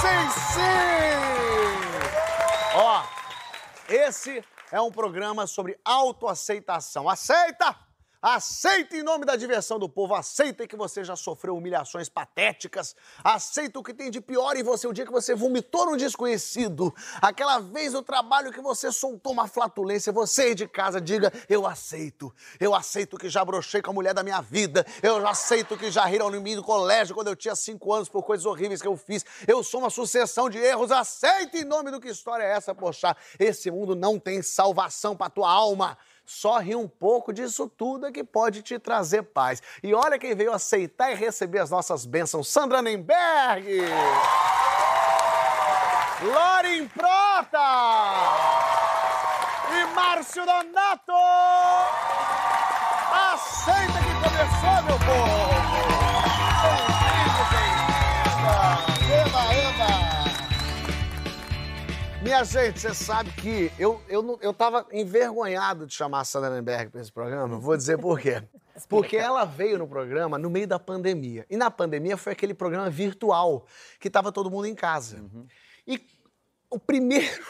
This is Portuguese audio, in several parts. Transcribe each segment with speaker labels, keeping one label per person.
Speaker 1: Sim, sim! Ó, esse é um programa sobre autoaceitação. Aceita! Aceita em nome da diversão do povo, aceita que você já sofreu humilhações patéticas, aceita o que tem de pior em você, o dia que você vomitou num desconhecido, aquela vez no trabalho que você soltou uma flatulência, você de casa diga, eu aceito, eu aceito que já brochei com a mulher da minha vida, eu aceito que já riram em mim no colégio quando eu tinha cinco anos por coisas horríveis que eu fiz, eu sou uma sucessão de erros, aceita em nome do que história é essa, poxa, esse mundo não tem salvação para tua alma, só rir um pouco disso tudo é que pode te trazer paz. E olha quem veio aceitar e receber as nossas bênçãos: Sandra Nemberg! Lorin Prota! E Márcio Donato! Aceita que começou, meu povo! Minha gente, você sabe que eu, eu, não- eu tava envergonhado de chamar a Sandra Nemberg para esse programa. Vou dizer por quê. Porque ela veio no programa no meio da pandemia. E na pandemia foi aquele programa virtual, que tava todo mundo em casa. E o primeiro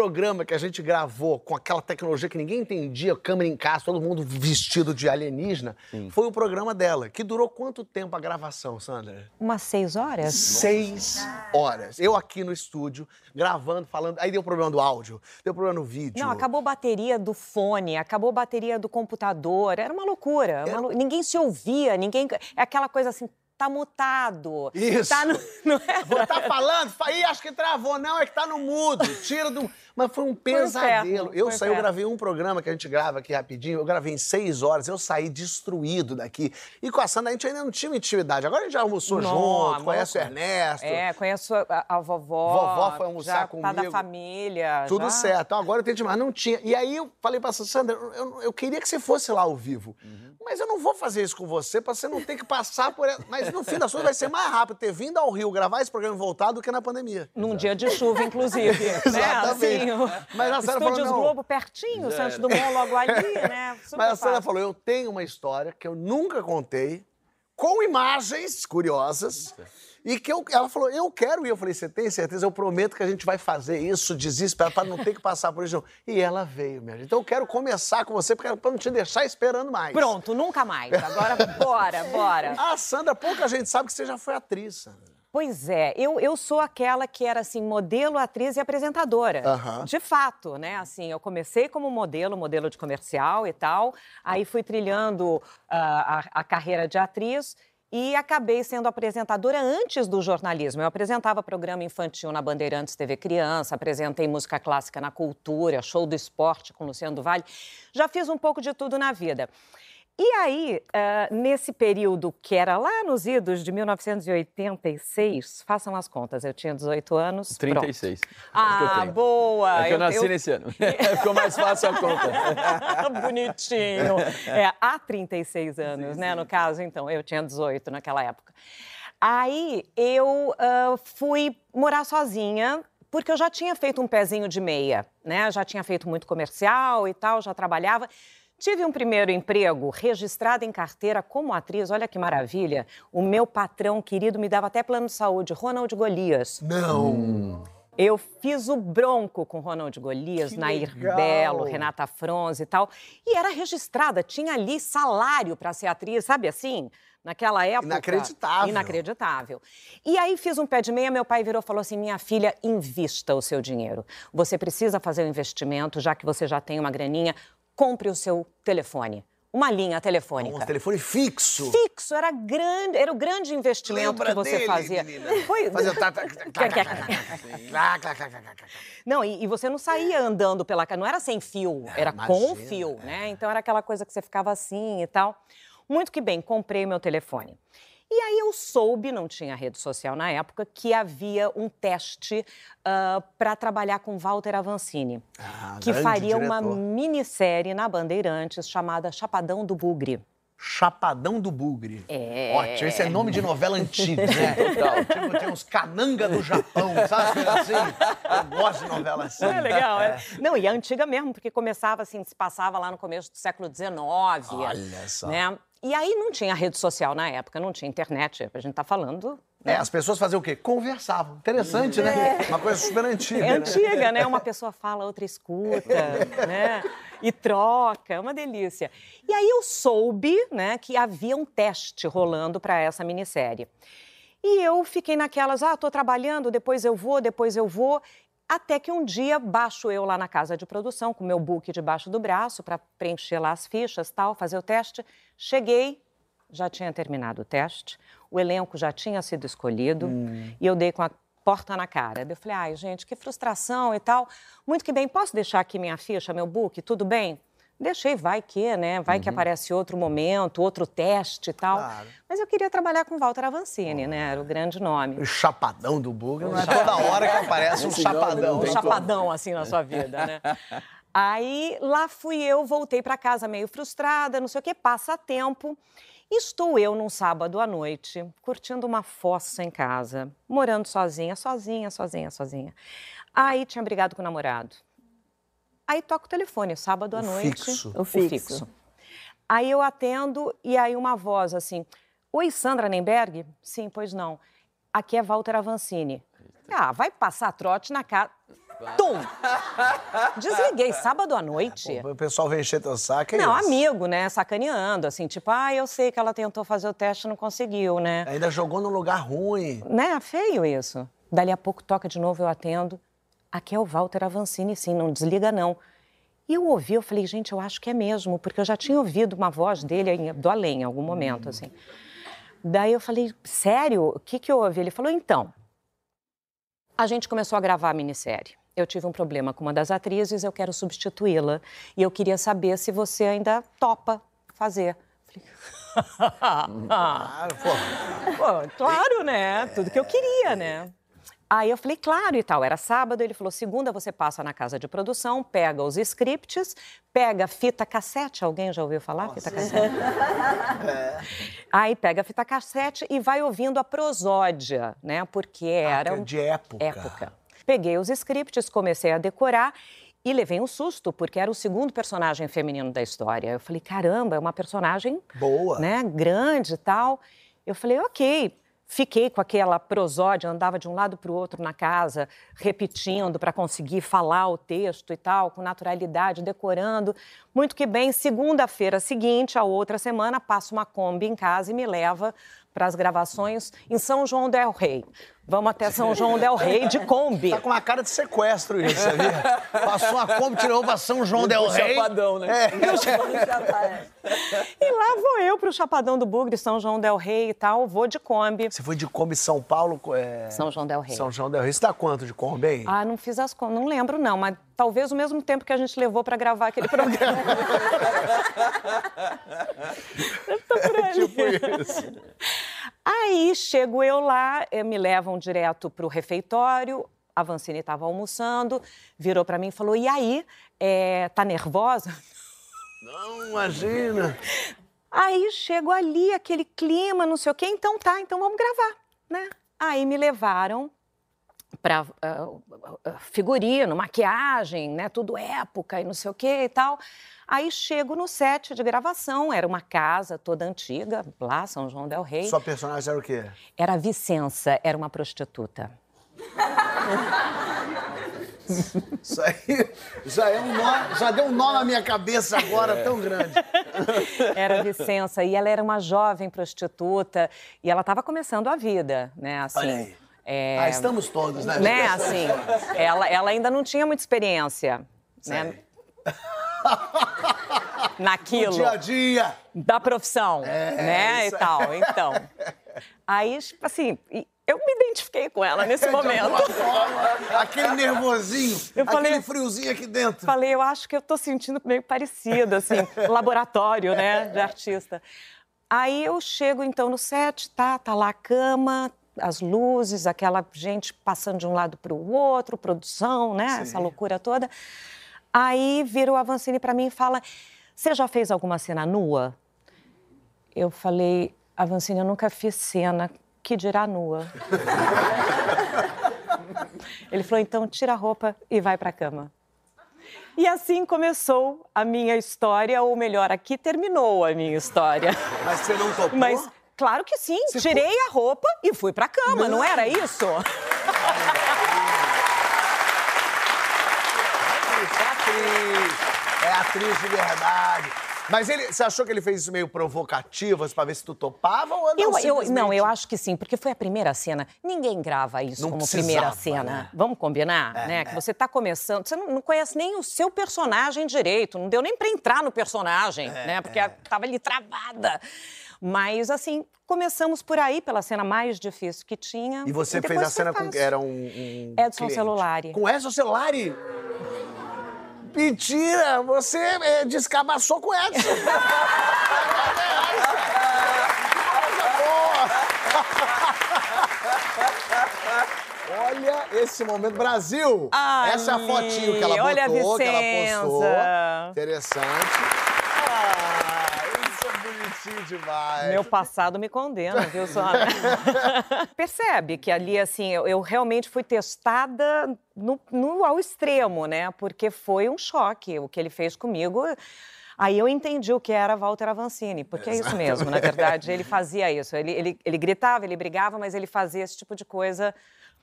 Speaker 1: programa que a gente gravou com aquela tecnologia que ninguém entendia, câmera em casa, todo mundo vestido de alienígena, foi o programa dela. Que durou quanto tempo a gravação, Sandra?
Speaker 2: Umas seis horas?
Speaker 1: Seis horas. Eu aqui no estúdio, gravando, falando. Aí deu problema do áudio, deu problema no vídeo.
Speaker 2: Não, acabou a bateria do fone, acabou a bateria do computador. Era uma loucura. uma lou- Ninguém se ouvia, ninguém. É aquela coisa assim, tá mutado.
Speaker 1: Isso.
Speaker 2: Tá no... Não é?
Speaker 1: Vou tá falando, fa- Ih, acho que travou. Não, é que tá no mudo. Tira do. Mas foi um pesadelo.
Speaker 2: inferno,
Speaker 1: eu
Speaker 2: foi
Speaker 1: saí, eu gravei um programa que a gente grava aqui rapidinho. Eu gravei em seis horas. Eu saí destruído daqui. E com a Sandra a gente ainda não tinha intimidade. Agora a gente já almoçou
Speaker 2: Não,
Speaker 1: junto, conhece o
Speaker 2: foi.
Speaker 1: Ernesto.
Speaker 2: É, conheço a, a vovó.
Speaker 1: Vovó foi almoçar
Speaker 2: já Tá
Speaker 1: comigo.
Speaker 2: da família.
Speaker 1: Tudo
Speaker 2: já-
Speaker 1: certo. Então, agora eu tenho demais. Não tinha. E aí eu falei pra Sandra, eu, eu- queria que você fosse lá ao vivo. Mas eu não vou fazer isso com você pra você não ter que passar por. Mas no fim das contas vai ser mais rápido ter vindo ao Rio gravar esse programa e voltar do que na pandemia.
Speaker 2: Num dia de chuva, inclusive.
Speaker 1: Exatamente.
Speaker 2: Né? Assim, o-
Speaker 1: Mas a Sara falou, não.
Speaker 2: Globo pertinho, Santos Dumont logo ali, né? Super
Speaker 1: Mas a Sandra falou: eu tenho uma história que eu nunca contei, com imagens curiosas. E que eu, ela falou, eu quero ir. Eu falei, você tem certeza? Eu prometo que a gente vai fazer isso desesperado para não ter que passar por isso. não." E ela veio, minha gente. Então eu quero começar com você para não te deixar esperando mais.
Speaker 2: Pronto, nunca mais. Agora, bora, bora.
Speaker 1: A Sandra, pouca gente sabe que você já foi atriz, Sandra.
Speaker 2: Pois é, eu, eu sou aquela que era assim, modelo, atriz e apresentadora. De fato, né? Assim, eu comecei como modelo, modelo de comercial e tal. Aí fui trilhando ah, a, a carreira de atriz e acabei sendo apresentadora antes do jornalismo. Eu apresentava programa infantil na Bandeirantes TV Criança, apresentei música clássica na Cultura, show do esporte com Luciano do Vale. Já fiz um pouco de tudo na vida. E aí, ah, nesse período que era lá nos idos de 1986, façam as contas, eu tinha 18 anos. pronto.
Speaker 3: 36. É o que eu
Speaker 2: Ah,
Speaker 3: tenho.
Speaker 2: boa!
Speaker 3: É que eu nasci nesse ano. Ficou mais fácil a conta.
Speaker 2: Bonitinho. É, há 36 anos, né? No caso, então, eu tinha 18 naquela época. Aí eu ah, fui morar sozinha, porque eu já tinha feito um pezinho de meia, né? Já tinha feito muito comercial e tal, já trabalhava. Tive um primeiro emprego registrado em carteira como atriz, olha que maravilha. O meu patrão querido me dava até plano de saúde, Ronald Golias.
Speaker 1: Não.
Speaker 2: Eu fiz o bronco com Ronald Golias,
Speaker 1: Que
Speaker 2: Nair
Speaker 1: legal!
Speaker 2: Belo, Renata Fronze e tal. E era registrada, tinha ali salário para ser atriz, sabe assim? Naquela época.
Speaker 1: Inacreditável.
Speaker 2: Inacreditável. E aí fiz um pé de meia, meu pai virou e falou assim: minha filha, invista o seu dinheiro. Você precisa fazer um investimento, já que você já tem uma graninha, compre o seu telefone. Uma linha telefônica.
Speaker 1: Um telefone fixo.
Speaker 2: Fixo, era grande, era o grande investimento
Speaker 1: Lembra
Speaker 2: que você
Speaker 1: dele,
Speaker 2: fazia. Foi...
Speaker 1: Fazia
Speaker 2: Não, e, e, você não saía andando pela casa, não era sem fio, era
Speaker 1: Imagina, com
Speaker 2: fio, né? Então era aquela coisa que você ficava assim e tal. Muito que bem, comprei meu telefone. E aí eu soube, não tinha rede social na época, que havia um teste uh, para trabalhar com Walter Avancini,
Speaker 1: Ah,
Speaker 2: que faria uma
Speaker 1: diretor.
Speaker 2: minissérie na Bandeirantes chamada Chapadão do Bugre.
Speaker 1: Chapadão do Bugre.
Speaker 2: É.
Speaker 1: Ótimo, esse é nome de novela antiga, né?
Speaker 3: Total.
Speaker 1: Tipo, tem uns cananga do Japão, sabe? Assim. Eu gosto de novela assim.
Speaker 2: É legal, é. Não, e é antiga mesmo, porque começava assim, se passava lá no começo do século XIX.
Speaker 1: Olha só.
Speaker 2: Né? E aí não tinha rede social na época, não tinha internet. A gente tá falando.
Speaker 1: É, as pessoas faziam o quê? Conversavam. Interessante, né? Uma coisa super antiga.
Speaker 2: É
Speaker 1: né?
Speaker 2: antiga, né? Uma pessoa fala, outra escuta, né? E troca, é uma delícia. E aí eu soube, né, que havia um teste rolando para essa minissérie. E eu fiquei naquelas, ah, tô trabalhando, depois eu vou, depois eu vou. Até que um dia baixo eu lá na casa de produção, com meu book debaixo do braço, para preencher lá as fichas tal, fazer o teste. Cheguei, já tinha terminado o teste, o elenco já tinha sido escolhido, e eu dei com a porta na cara. Eu falei, ai, gente, que frustração e tal. Muito que bem, posso deixar aqui minha ficha, meu book, tudo bem? Deixei, vai que, né? Vai que aparece outro momento, outro teste e tal.
Speaker 1: Claro.
Speaker 2: Mas eu queria trabalhar com Walter Avancini, né? Era o grande nome.
Speaker 1: O chapadão do Bugre não é toda hora que aparece um chapadão.
Speaker 2: um
Speaker 3: tem
Speaker 2: chapadão assim na sua vida, né? Aí lá fui eu, voltei para casa meio frustrada, não sei o quê, passa tempo. Estou eu num sábado à noite, curtindo uma fossa em casa, morando sozinha, sozinha, sozinha, sozinha. Aí tinha brigado com o namorado. Aí toca o telefone, sábado à
Speaker 1: O
Speaker 2: noite.
Speaker 1: fixo.
Speaker 2: O
Speaker 3: fixo.
Speaker 2: Aí eu atendo e aí uma voz assim: Oi, Sandra Nemberg? Sim, pois não. Aqui é Walter Avancini. Ah, vai passar trote na casa. Tum! Desliguei sábado à noite.
Speaker 1: O pessoal vem encher teu saco, é
Speaker 2: Não,
Speaker 1: isso.
Speaker 2: amigo, né? Sacaneando, assim, tipo, ah, eu sei que ela tentou fazer o teste e não conseguiu, né?
Speaker 1: Ainda jogou num lugar ruim.
Speaker 2: Né? Feio isso. Dali a pouco toca de novo, eu atendo. Aqui é o Walter Avancini, sim, não desliga não. E eu ouvi, eu falei, gente, eu acho que é mesmo, porque eu já tinha ouvido uma voz dele do além em algum momento, assim. Daí eu falei, sério? O que que houve? Ele falou, então, a gente começou a gravar a minissérie. Eu tive um problema com uma das atrizes, eu quero substituí-la. E eu queria saber se você ainda topa fazer. Falei,
Speaker 1: Ah, pô.
Speaker 2: Pô, claro, né? Tudo que eu queria, né? Aí eu falei, claro e tal. Era sábado, ele falou: segunda você passa na casa de produção, pega os scripts, pega fita cassete. Alguém já ouviu falar fita cassete? Aí pega a fita cassete e vai ouvindo a prosódia, né? Porque era.
Speaker 1: Ah, de época.
Speaker 2: época. Peguei os scripts, comecei a decorar e levei um susto, porque era o segundo personagem feminino da história. Eu falei, caramba, é uma personagem
Speaker 1: Boa.
Speaker 2: né, grande e tal. Eu falei, ok. Fiquei com aquela prosódia, andava de um lado para o outro na casa, repetindo para conseguir falar o texto e tal, com naturalidade, decorando. Muito que bem, segunda-feira seguinte, a outra semana, passa uma Kombi em casa e me leva para as gravações em São João del Rei. Vamos até São João del Rei de Kombi.
Speaker 1: Tá com uma cara de sequestro isso, sabia? Passou uma Kombi, tirou pra São João Del
Speaker 3: O
Speaker 1: Rei.
Speaker 3: chapadão, né?
Speaker 1: É.
Speaker 2: E lá vou eu para o Chapadão do Bugre, São João del Rei e tal, vou de Kombi.
Speaker 1: Você foi de Kombi São Paulo? é,
Speaker 2: São João del Rei.
Speaker 1: São João Del Rei. Você dá quanto de Kombi, hein?
Speaker 2: Ah, não fiz as contas, não lembro não, mas talvez o mesmo tempo que a gente levou para gravar aquele programa. Deve tá por ali.
Speaker 1: tipo isso.
Speaker 2: Aí chego eu lá, eh, me levam direto para o refeitório. A Vancini estava almoçando, virou para mim e falou: E aí, eh, tá nervosa?
Speaker 1: Não, imagina.
Speaker 2: Aí chego ali, aquele clima, não sei o quê, então tá, então vamos gravar, né? Aí me levaram para figurino, maquiagem, né? Tudo época e não sei o quê e tal. Aí chego no set de gravação, era uma casa toda antiga, lá, São João del Rei.
Speaker 1: Sua personagem era o quê?
Speaker 2: Era a Vicença, era uma prostituta.
Speaker 1: Isso aí já, é um nó, já deu um nó na minha cabeça agora tão grande.
Speaker 2: Era a Vicença, e ela era uma jovem prostituta, e ela estava começando a vida, né? Assim,
Speaker 1: Olha aí.
Speaker 2: é,
Speaker 1: Ah, estamos todos, né?
Speaker 2: né, assim, ela, ela ainda não tinha muita experiência, né,
Speaker 1: Sei.
Speaker 2: naquilo
Speaker 1: Dia a dia.
Speaker 2: da profissão, né, e
Speaker 1: isso.
Speaker 2: tal. Então, aí, tipo assim, eu me identifiquei com ela nesse momento.
Speaker 1: forma, aquele nervosinho,
Speaker 2: Eu falei-
Speaker 1: aquele friozinho aqui dentro.
Speaker 2: Falei, eu acho que eu tô sentindo meio parecido, assim, laboratório, né, de artista. Aí eu chego então no set, tá, tá lá a cama, as luzes, aquela gente passando de um lado para o outro, produção, né?
Speaker 1: Sim.
Speaker 2: Essa loucura toda. Aí vira o Avancini para mim e fala: Você já fez alguma cena nua? Eu falei: Avancini, eu nunca fiz cena, que dirá nua. Ele falou: Então tira a roupa e vai para a cama. E assim começou a minha história, ou melhor, aqui terminou a minha história.
Speaker 1: Mas você não topou?
Speaker 2: Mas claro que sim, tirei a roupa e fui pra cama, não, era isso?
Speaker 1: É atriz. É atriz de verdade. Mas ele, você achou que ele fez isso meio provocativo, assim, pra ver se tu topava ou não?
Speaker 2: Eu, eu, não, eu acho que sim, porque foi a primeira cena. Ninguém grava isso
Speaker 1: Não
Speaker 2: como primeira cena.
Speaker 1: né?
Speaker 2: Vamos combinar, né? Que você tá começando, você não, não conhece nem o seu personagem direito, não deu nem pra entrar no personagem,
Speaker 1: É,
Speaker 2: né? Porque a- tava ali travada. Mas, assim, começamos por aí, pela cena mais difícil que tinha.
Speaker 1: E você fez
Speaker 2: depois
Speaker 1: a cena com era um, um
Speaker 2: Edson
Speaker 1: cliente.
Speaker 2: Celulari.
Speaker 1: Com Edson Celulari? Mentira! Você é, descabaçou com Edson! Olha esse momento. Brasil!
Speaker 2: Ai,
Speaker 1: Essa é a fotinho que ela botou,
Speaker 2: olha a
Speaker 1: que ela postou. Interessante. Bonitinho demais.
Speaker 2: Meu passado me condena, viu, Sônia? Percebe que ali, assim, eu, eu realmente fui testada no, no- ao extremo, né? Porque foi um choque o que ele fez comigo. Aí eu entendi o que era Walter Avancini, porque é isso mesmo, na verdade, ele fazia isso. Ele, ele, ele gritava, ele brigava, mas ele fazia esse tipo de coisa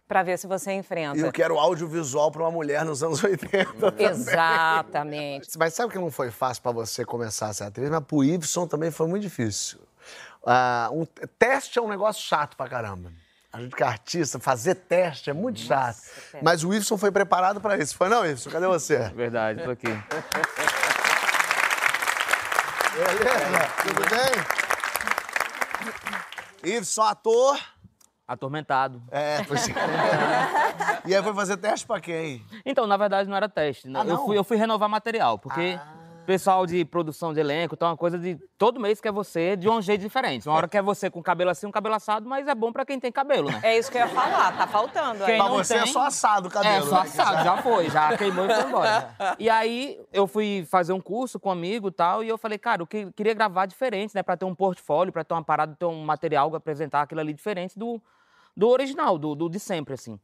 Speaker 2: para ver se você enfrenta.
Speaker 1: E o que era o audiovisual para uma mulher nos anos 80. também.
Speaker 2: Exatamente.
Speaker 1: Mas sabe que não foi fácil para você começar a ser atriz? Mas pro Ibson também foi muito difícil. Ah, um teste é um negócio chato pra caramba. A gente que é artista, fazer teste é muito chato.
Speaker 2: péssimo.
Speaker 1: Mas o Ibson foi preparado para isso. Foi não, Ibson? Cadê você?
Speaker 3: Verdade, tô aqui.
Speaker 1: Beleza? Tudo bem? Ibson, ator.
Speaker 3: Atormentado.
Speaker 1: É, pois é. E aí foi fazer teste pra quem?
Speaker 3: Então, na verdade, não era teste. né?
Speaker 1: Ah, não?
Speaker 3: eu, fui, eu fui renovar material, porque o pessoal de produção de elenco tem uma coisa de. Todo mês quer você de um jeito diferente. Uma hora quer você com cabelo assim, um cabelo assado, mas é bom pra quem tem cabelo, né?
Speaker 2: É isso que eu ia falar, tá faltando.
Speaker 3: Quem
Speaker 1: Pra
Speaker 3: não
Speaker 1: você é
Speaker 3: tem-
Speaker 1: só assado o cabelo.
Speaker 3: É, só
Speaker 1: né?
Speaker 3: assado, já foi, já queimou e foi embora. E aí eu fui fazer um curso com um amigo e tal, e eu falei, cara, eu que- queria gravar diferente, né? Pra ter um portfólio, pra ter uma parada, ter um material, apresentar aquilo ali diferente do, do original, do, do de sempre, assim.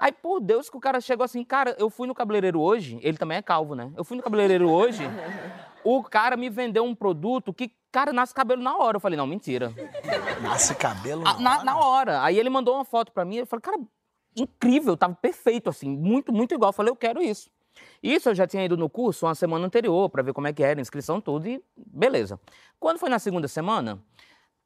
Speaker 3: Aí, por Deus, que o cara chegou assim, cara, eu fui no cabeleireiro hoje, ele também é calvo, né? Eu fui no cabeleireiro hoje, o cara me vendeu um produto que, cara, nasce cabelo na hora. Eu falei, não, mentira.
Speaker 1: Nasce cabelo
Speaker 3: Ah,
Speaker 1: na
Speaker 3: na,
Speaker 1: hora?
Speaker 3: na hora. Aí ele mandou uma foto pra mim, eu falei, cara, incrível, tava perfeito, assim, muito, muito igual. Eu falei, eu quero isso. Isso eu já tinha ido no curso uma semana anterior pra ver como é que era, inscrição, tudo, e beleza. Quando foi na segunda semana,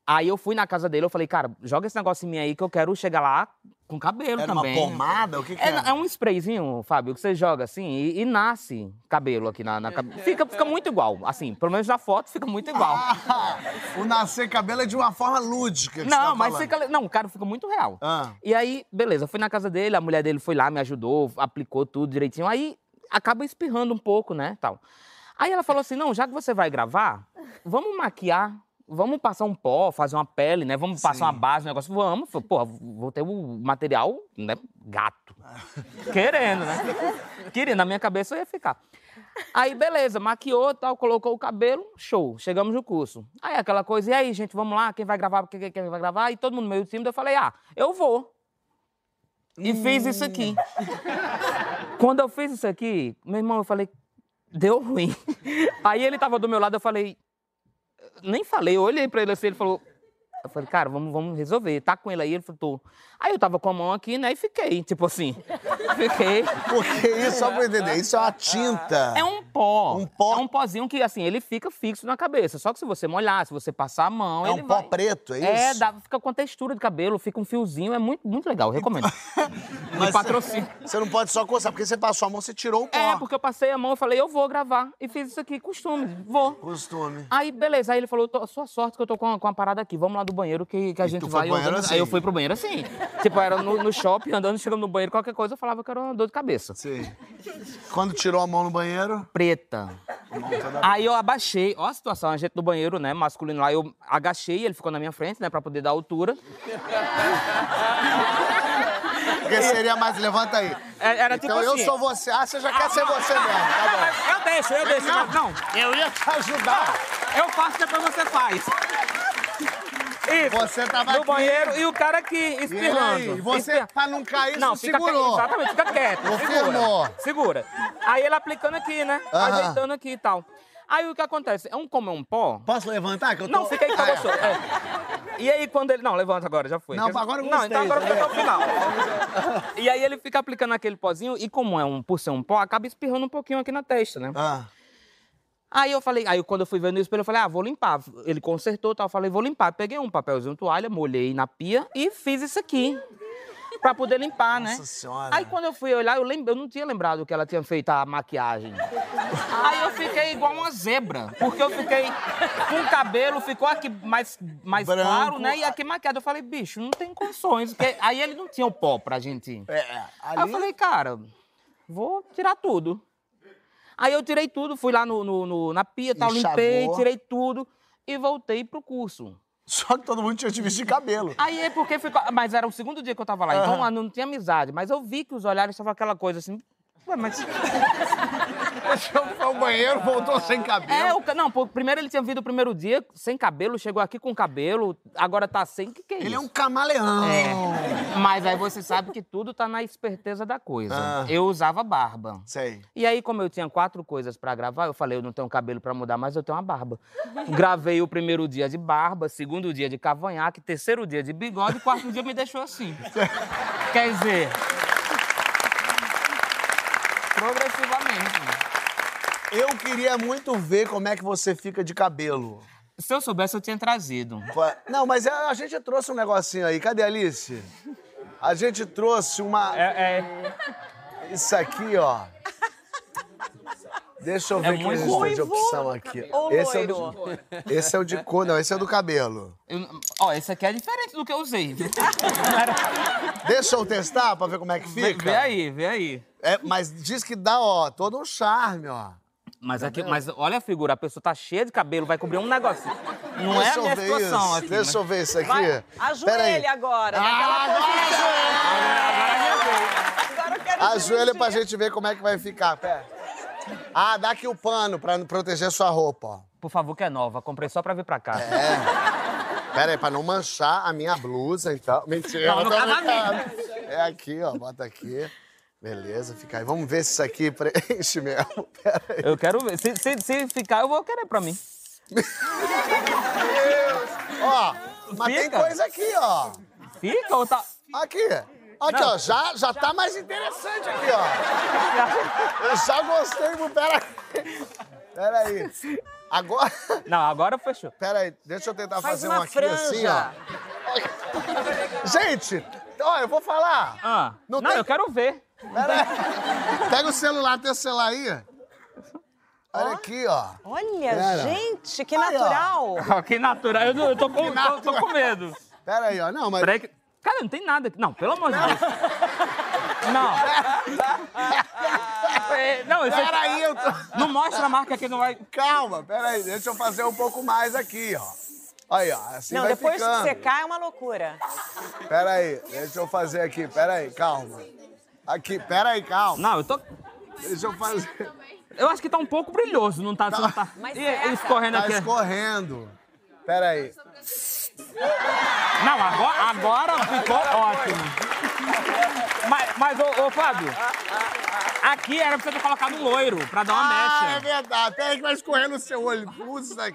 Speaker 3: aí eu fui na casa dele, eu falei, cara, joga esse negócio em mim aí que eu quero chegar lá com cabelo
Speaker 1: Era
Speaker 3: também.
Speaker 1: uma pomada? O que, que
Speaker 3: É,
Speaker 1: era?
Speaker 3: é um sprayzinho, Fábio, que você joga assim e, e nasce cabelo aqui na, na cabeça. Fica, fica muito igual, assim, pelo menos na foto fica muito igual.
Speaker 1: Ah, o nascer cabelo é de uma forma lúdica. que você
Speaker 3: Não,
Speaker 1: tá
Speaker 3: mas fica. Não, cara, fica muito real.
Speaker 1: Ah.
Speaker 3: E aí, beleza, fui na casa dele, a mulher dele foi lá, me ajudou, aplicou tudo direitinho. Aí acaba espirrando um pouco, né, tal. Aí ela falou assim: "Não, já que você vai gravar, vamos maquiar, vamos passar um pó, fazer uma pele, né? Vamos passar uma base, um negócio, vamos". Porra, vou ter o material, né, gato. Querendo, né? Querendo, na minha cabeça eu ia ficar. Aí, beleza, maquiou, tal, colocou o cabelo, show, chegamos no curso. Aí aquela coisa, e aí, gente, vamos lá, quem vai gravar, quem, quem vai gravar? E todo mundo meio tímido, eu falei, ah, eu vou. E fiz isso aqui. Quando eu fiz isso aqui, meu irmão, eu falei, deu ruim. Aí ele tava do meu lado, eu falei, nem falei, eu olhei pra ele assim, ele falou, eu falei, cara, vamos, vamos resolver. Tá com ele aí? Ele falou, tô. Aí eu tava com a mão aqui, né, e fiquei, tipo assim, fiquei.
Speaker 1: Porque isso, só pra entender, isso é uma tinta.
Speaker 3: É um pó.
Speaker 1: Um pó?
Speaker 3: É um pozinho que, assim, ele fica fixo na cabeça. Só que se você molhar, se você passar a mão,
Speaker 1: É um pó
Speaker 3: vai...
Speaker 1: preto, é isso?
Speaker 3: É, dá, fica com a textura de cabelo, fica um fiozinho, é muito, muito legal, eu recomendo.
Speaker 1: Mas
Speaker 3: Me patrocina.
Speaker 1: Você não pode só coçar, porque você passou a mão, você tirou o pó.
Speaker 3: É, porque eu passei a mão, eu falei, eu vou gravar. E fiz isso aqui, costume, vou.
Speaker 1: Costume.
Speaker 3: Aí, beleza. Aí ele falou, "Tô- sua sorte que eu tô com a, com parada aqui. Vamos lá do banheiro que, que a gente
Speaker 1: tu foi
Speaker 3: vai. andando."
Speaker 1: assim?
Speaker 3: Aí eu fui pro banheiro assim. tipo, era no, no shopping, andando, chegando no banheiro, qualquer coisa, eu falava que era uma dor de cabeça.
Speaker 1: Sim. Quando tirou a mão no banheiro,
Speaker 3: Preta. Aí eu abaixei, ó a situação, a gente no banheiro, né, masculino lá, eu agachei, ele ficou na minha frente, né, pra poder dar altura.
Speaker 1: Porque seria mais, levanta aí.
Speaker 3: É, Era tipo
Speaker 1: então eu
Speaker 3: assim.
Speaker 1: sou você. Ah, você já quer ser você mesmo, tá
Speaker 3: Eu deixo, eu deixo, não,
Speaker 1: bom. Eu ia te ajudar.
Speaker 3: eu faço depois você faz. Isso.
Speaker 1: Você tava
Speaker 3: no
Speaker 1: aqui.
Speaker 3: banheiro e o cara aqui
Speaker 1: E
Speaker 3: espirrando.
Speaker 1: você,
Speaker 3: Espirra-
Speaker 1: pra não cair,
Speaker 3: Não, fica
Speaker 1: segurou.
Speaker 3: quieto. Exatamente, fica quieto. Segura. Segura. Aí ele aplicando aqui, né?
Speaker 1: Aham.
Speaker 3: Ajeitando aqui e tal. Aí o que acontece? É um como é um pó.
Speaker 1: Posso levantar? Que eu tô...
Speaker 3: Não, fica aí
Speaker 1: é.
Speaker 3: você. É. E aí quando ele. Não, levanta agora, já foi.
Speaker 1: Não, agora eu
Speaker 3: Não,
Speaker 1: gostei,
Speaker 3: então agora fica até o final. E aí ele fica aplicando aquele pozinho e como é um, por ser um pó, acaba espirrando um pouquinho aqui na testa, né?
Speaker 1: Ah,
Speaker 3: Aí eu falei, aí quando eu fui ver no espelho, eu falei, ah, vou limpar. Ele consertou e tal, eu falei, vou limpar. Peguei um papelzinho, toalha, molhei na pia e fiz isso aqui. Pra poder limpar, né?
Speaker 1: Nossa senhora.
Speaker 3: Aí quando eu fui olhar, eu, eu não tinha lembrado que ela tinha feito a maquiagem. Aí eu fiquei igual uma zebra, porque eu fiquei com o cabelo, ficou aqui mais, mais
Speaker 1: Branco.
Speaker 3: claro, né? E aqui maquiado. Eu falei, bicho, não tem condições. Porque aí ele não tinha o pó pra gente.
Speaker 1: é,
Speaker 3: Aí eu
Speaker 1: ali...
Speaker 3: falei, cara, vou tirar tudo. Aí eu tirei tudo, fui lá no, no- no- na pia, tal, limpei, tirei tudo e voltei pro curso.
Speaker 1: Só que todo mundo tinha te visto de cabelo.
Speaker 3: Aí é porque ficou. Mas era o segundo dia que eu tava lá, então lá não tinha amizade. Mas eu vi que os olhares estavam aquela coisa assim. Ué, mas.
Speaker 1: Você foi ao banheiro, voltou sem cabelo.
Speaker 3: É, o... não, pô, primeiro ele tinha vindo o primeiro dia sem cabelo, chegou aqui com cabelo, agora tá sem. O que, que é
Speaker 1: Ele
Speaker 3: isso?
Speaker 1: é um camaleão.
Speaker 3: É. Mas aí você sabe que tudo tá na esperteza da coisa.
Speaker 1: Ah.
Speaker 3: Eu usava barba.
Speaker 1: Sei.
Speaker 3: E aí, como eu tinha quatro coisas pra gravar, eu falei, eu não tenho cabelo pra mudar, mas eu tenho uma barba. Gravei o primeiro dia de barba, segundo dia de cavanhaque, terceiro dia de bigode, quarto dia me deixou assim. Quer dizer, progressivamente.
Speaker 1: Eu queria muito ver como é que você fica de cabelo.
Speaker 3: Se eu soubesse, eu tinha trazido.
Speaker 1: Não, mas a a gente trouxe um negocinho aí. Cadê a Alice? A gente trouxe uma...
Speaker 3: É, é,
Speaker 1: Isso aqui, ó. Deixa eu ver
Speaker 3: É
Speaker 1: que
Speaker 3: muito
Speaker 1: eles têm de opção aqui.
Speaker 2: ou
Speaker 1: Esse é, o
Speaker 2: loiro?
Speaker 1: de, esse é o de cor, não, esse é o do cabelo.
Speaker 3: eu- ó, esse aqui é diferente do que eu usei.
Speaker 1: Deixa eu testar pra ver como é que
Speaker 3: Vê,
Speaker 1: fica.
Speaker 3: vê aí, vê aí.
Speaker 1: É, mas diz que dá, ó, todo um charme, ó.
Speaker 3: Mas, aqui, mas olha a figura, a pessoa tá cheia de cabelo, vai cobrir um negócio. Não é
Speaker 1: Deixa
Speaker 3: a
Speaker 1: eu
Speaker 3: minha
Speaker 1: ver
Speaker 3: situação
Speaker 1: isso.
Speaker 3: aqui.
Speaker 1: Deixa eu ver isso aqui.
Speaker 2: Vai, ajoelha agora.
Speaker 1: Ah, agora
Speaker 2: posição.
Speaker 1: ajoelha.
Speaker 2: Agora eu quero
Speaker 1: Ajoelha pra gente ver como é que vai ficar. Pera. Ah, dá aqui o pano pra proteger sua roupa, ó.
Speaker 3: Por favor, que é nova. Comprei só pra vir pra cá.
Speaker 1: É. Pera aí, pra não manchar a minha blusa, então. Mentira.
Speaker 3: Não, casamento.
Speaker 1: brincando. É aqui, ó. Bota aqui. Beleza, fica aí. Vamos ver se isso aqui preenche mesmo. Pera aí.
Speaker 3: Eu quero ver. Se, se, se ficar, eu vou querer pra mim.
Speaker 1: Ó, mas tem
Speaker 3: Fica.
Speaker 1: coisa aqui, ó.
Speaker 3: Fica ou tá.
Speaker 1: Aqui. Aqui,
Speaker 3: Não.
Speaker 1: ó. Já, já tá mais interessante aqui, ó. Eu já gostei, mas pera aí. Pera aí. Agora...
Speaker 3: Não, agora fechou.
Speaker 1: Pera aí, deixa eu tentar
Speaker 2: Faz
Speaker 1: fazer
Speaker 2: uma
Speaker 1: um aqui assim, ó.
Speaker 2: franja.
Speaker 1: Gente, ó, eu vou falar.
Speaker 3: Ah,
Speaker 1: Não
Speaker 3: não,
Speaker 1: tem-
Speaker 3: eu quero ver.
Speaker 1: Pera aí. Pega o celular, tem o celular aí. Olha aqui, ó.
Speaker 2: Olha,
Speaker 1: Pera.
Speaker 2: gente, que
Speaker 1: Aí, ó.
Speaker 2: natural.
Speaker 3: Ah, que natural. Eu, eu tô, com, tô, tô
Speaker 1: natural.
Speaker 3: com medo.
Speaker 1: Pera aí, ó. Não, mas.
Speaker 3: Cara, não tem nada aqui. Não, pelo amor de Deus. Não. É, Não, isso
Speaker 1: Pera aí, eu tô...
Speaker 3: não mostra a marca aqui, não vai.
Speaker 1: Calma, pera aí. Deixa eu fazer um pouco mais aqui, ó. Aí, ó. Assim
Speaker 2: Não,
Speaker 1: vai
Speaker 2: depois
Speaker 1: ficando.
Speaker 2: que secar é uma loucura.
Speaker 1: Pera aí, deixa eu fazer aqui. Pera aí, calma. Aqui, pera aí, calma.
Speaker 3: Não, eu tô.
Speaker 1: Deixa eu fazer.
Speaker 3: Eu acho que tá um pouco brilhoso, não tá? Não tá...
Speaker 2: Mas
Speaker 3: E-
Speaker 2: seca.
Speaker 3: escorrendo
Speaker 1: Tá
Speaker 3: aqui.
Speaker 1: escorrendo. Pera aí.
Speaker 3: Não, agora, agora ficou ótimo. Mas, mas ô, ô, Fábio, aqui era pra você ter colocado um loiro, pra dar uma
Speaker 1: Ah, é
Speaker 3: mecha.
Speaker 1: verdade. Pera aí que vai escorrer no seu olho. Puxa,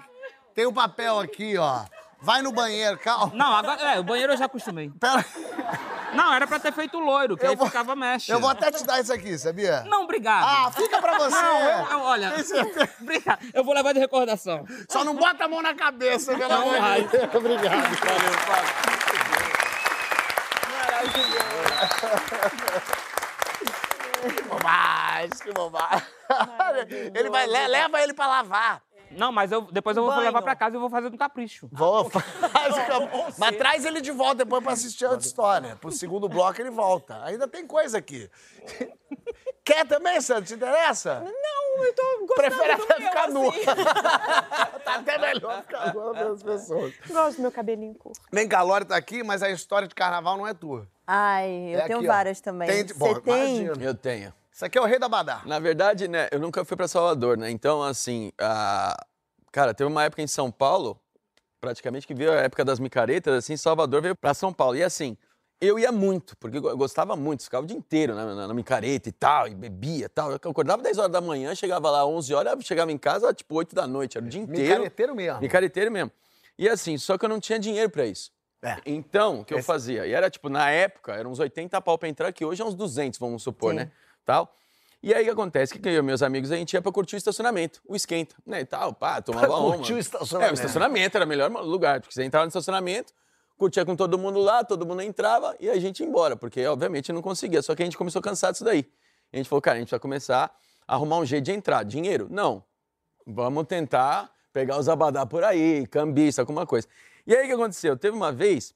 Speaker 1: tem um papel aqui, ó. Vai no banheiro, calma.
Speaker 3: Não, agora, é, o banheiro eu já acostumei.
Speaker 1: Pera
Speaker 3: Não, era pra ter feito loiro, que
Speaker 1: Eu
Speaker 3: aí
Speaker 1: vou-
Speaker 3: ficava mecha.
Speaker 1: Eu vou até te dar isso aqui, sabia?
Speaker 3: Não, obrigado.
Speaker 1: Ah, fica pra você.
Speaker 3: Não, eu, eu- olha, obrigado. Eu vou levar de recordação.
Speaker 1: Só não bota a mão na cabeça, pelo amor de. Deus. Obrigado. Valeu, Fábio. Que bobagem, que bobagem. Ele vai, le- leva ele pra lavar.
Speaker 3: Não, mas eu, depois eu vou
Speaker 2: Banho.
Speaker 3: levar pra casa e vou fazer um capricho.
Speaker 1: Vou, faz o Mas traz ele de volta depois pra assistir a outra história. Pro segundo bloco ele volta. Ainda tem coisa aqui. Quer também, Sandro? Te interessa?
Speaker 2: Não, eu tô gostando
Speaker 1: Prefere
Speaker 2: do
Speaker 1: até
Speaker 2: meu,
Speaker 1: ficar nua.
Speaker 2: assim.
Speaker 1: tá até melhor ficar nua pelas pessoas.
Speaker 2: Gosto do meu cabelinho curto.
Speaker 1: Vem cá, a Lore tá aqui, mas a história de carnaval não é tua.
Speaker 4: Ai, eu
Speaker 1: É
Speaker 4: tenho
Speaker 1: aqui, ó.
Speaker 4: várias também.
Speaker 1: Tem-
Speaker 4: Você
Speaker 1: bom,
Speaker 4: tem?
Speaker 1: imagino.
Speaker 5: Eu tenho.
Speaker 1: Isso aqui é o rei da badá.
Speaker 5: Na verdade, né, eu nunca fui pra Salvador, né? Então, assim, a... cara, teve uma época em São Paulo, praticamente que veio a época das micaretas, assim, Salvador veio pra São Paulo. E assim, eu ia muito, porque eu gostava muito, ficava o dia inteiro né, na, na micareta e tal, e bebia e tal. Eu acordava 10 horas da manhã, chegava lá 11 horas, chegava em casa tipo 8 da noite, era o dia inteiro.
Speaker 1: Micareteiro mesmo.
Speaker 5: Micareteiro mesmo. E assim, só que eu não tinha dinheiro pra isso.
Speaker 1: É.
Speaker 5: Então, o que eu
Speaker 1: Esse-
Speaker 5: fazia? E era tipo, na época, eram uns 80 pau pra entrar, que hoje é uns 200, vamos supor,
Speaker 4: Sim.
Speaker 5: né? Tal. E aí o que acontece? Que eu e meus amigos, a gente ia pra curtir o estacionamento, o esquenta, né? E tal, pá, tomava
Speaker 1: Pra
Speaker 5: uma.
Speaker 1: curtir o
Speaker 5: É,
Speaker 1: estacionamento.
Speaker 5: o estacionamento era o melhor lugar, porque você entrava no estacionamento, curtia com todo mundo lá, todo mundo entrava e a gente ia embora, porque obviamente não conseguia. Só que a gente começou cansado disso daí. A gente falou, cara, a gente vai começar a arrumar um jeito de entrar. Dinheiro? Não. Vamos tentar pegar os abadá por aí, cambista, alguma coisa. E aí o que aconteceu? Teve uma vez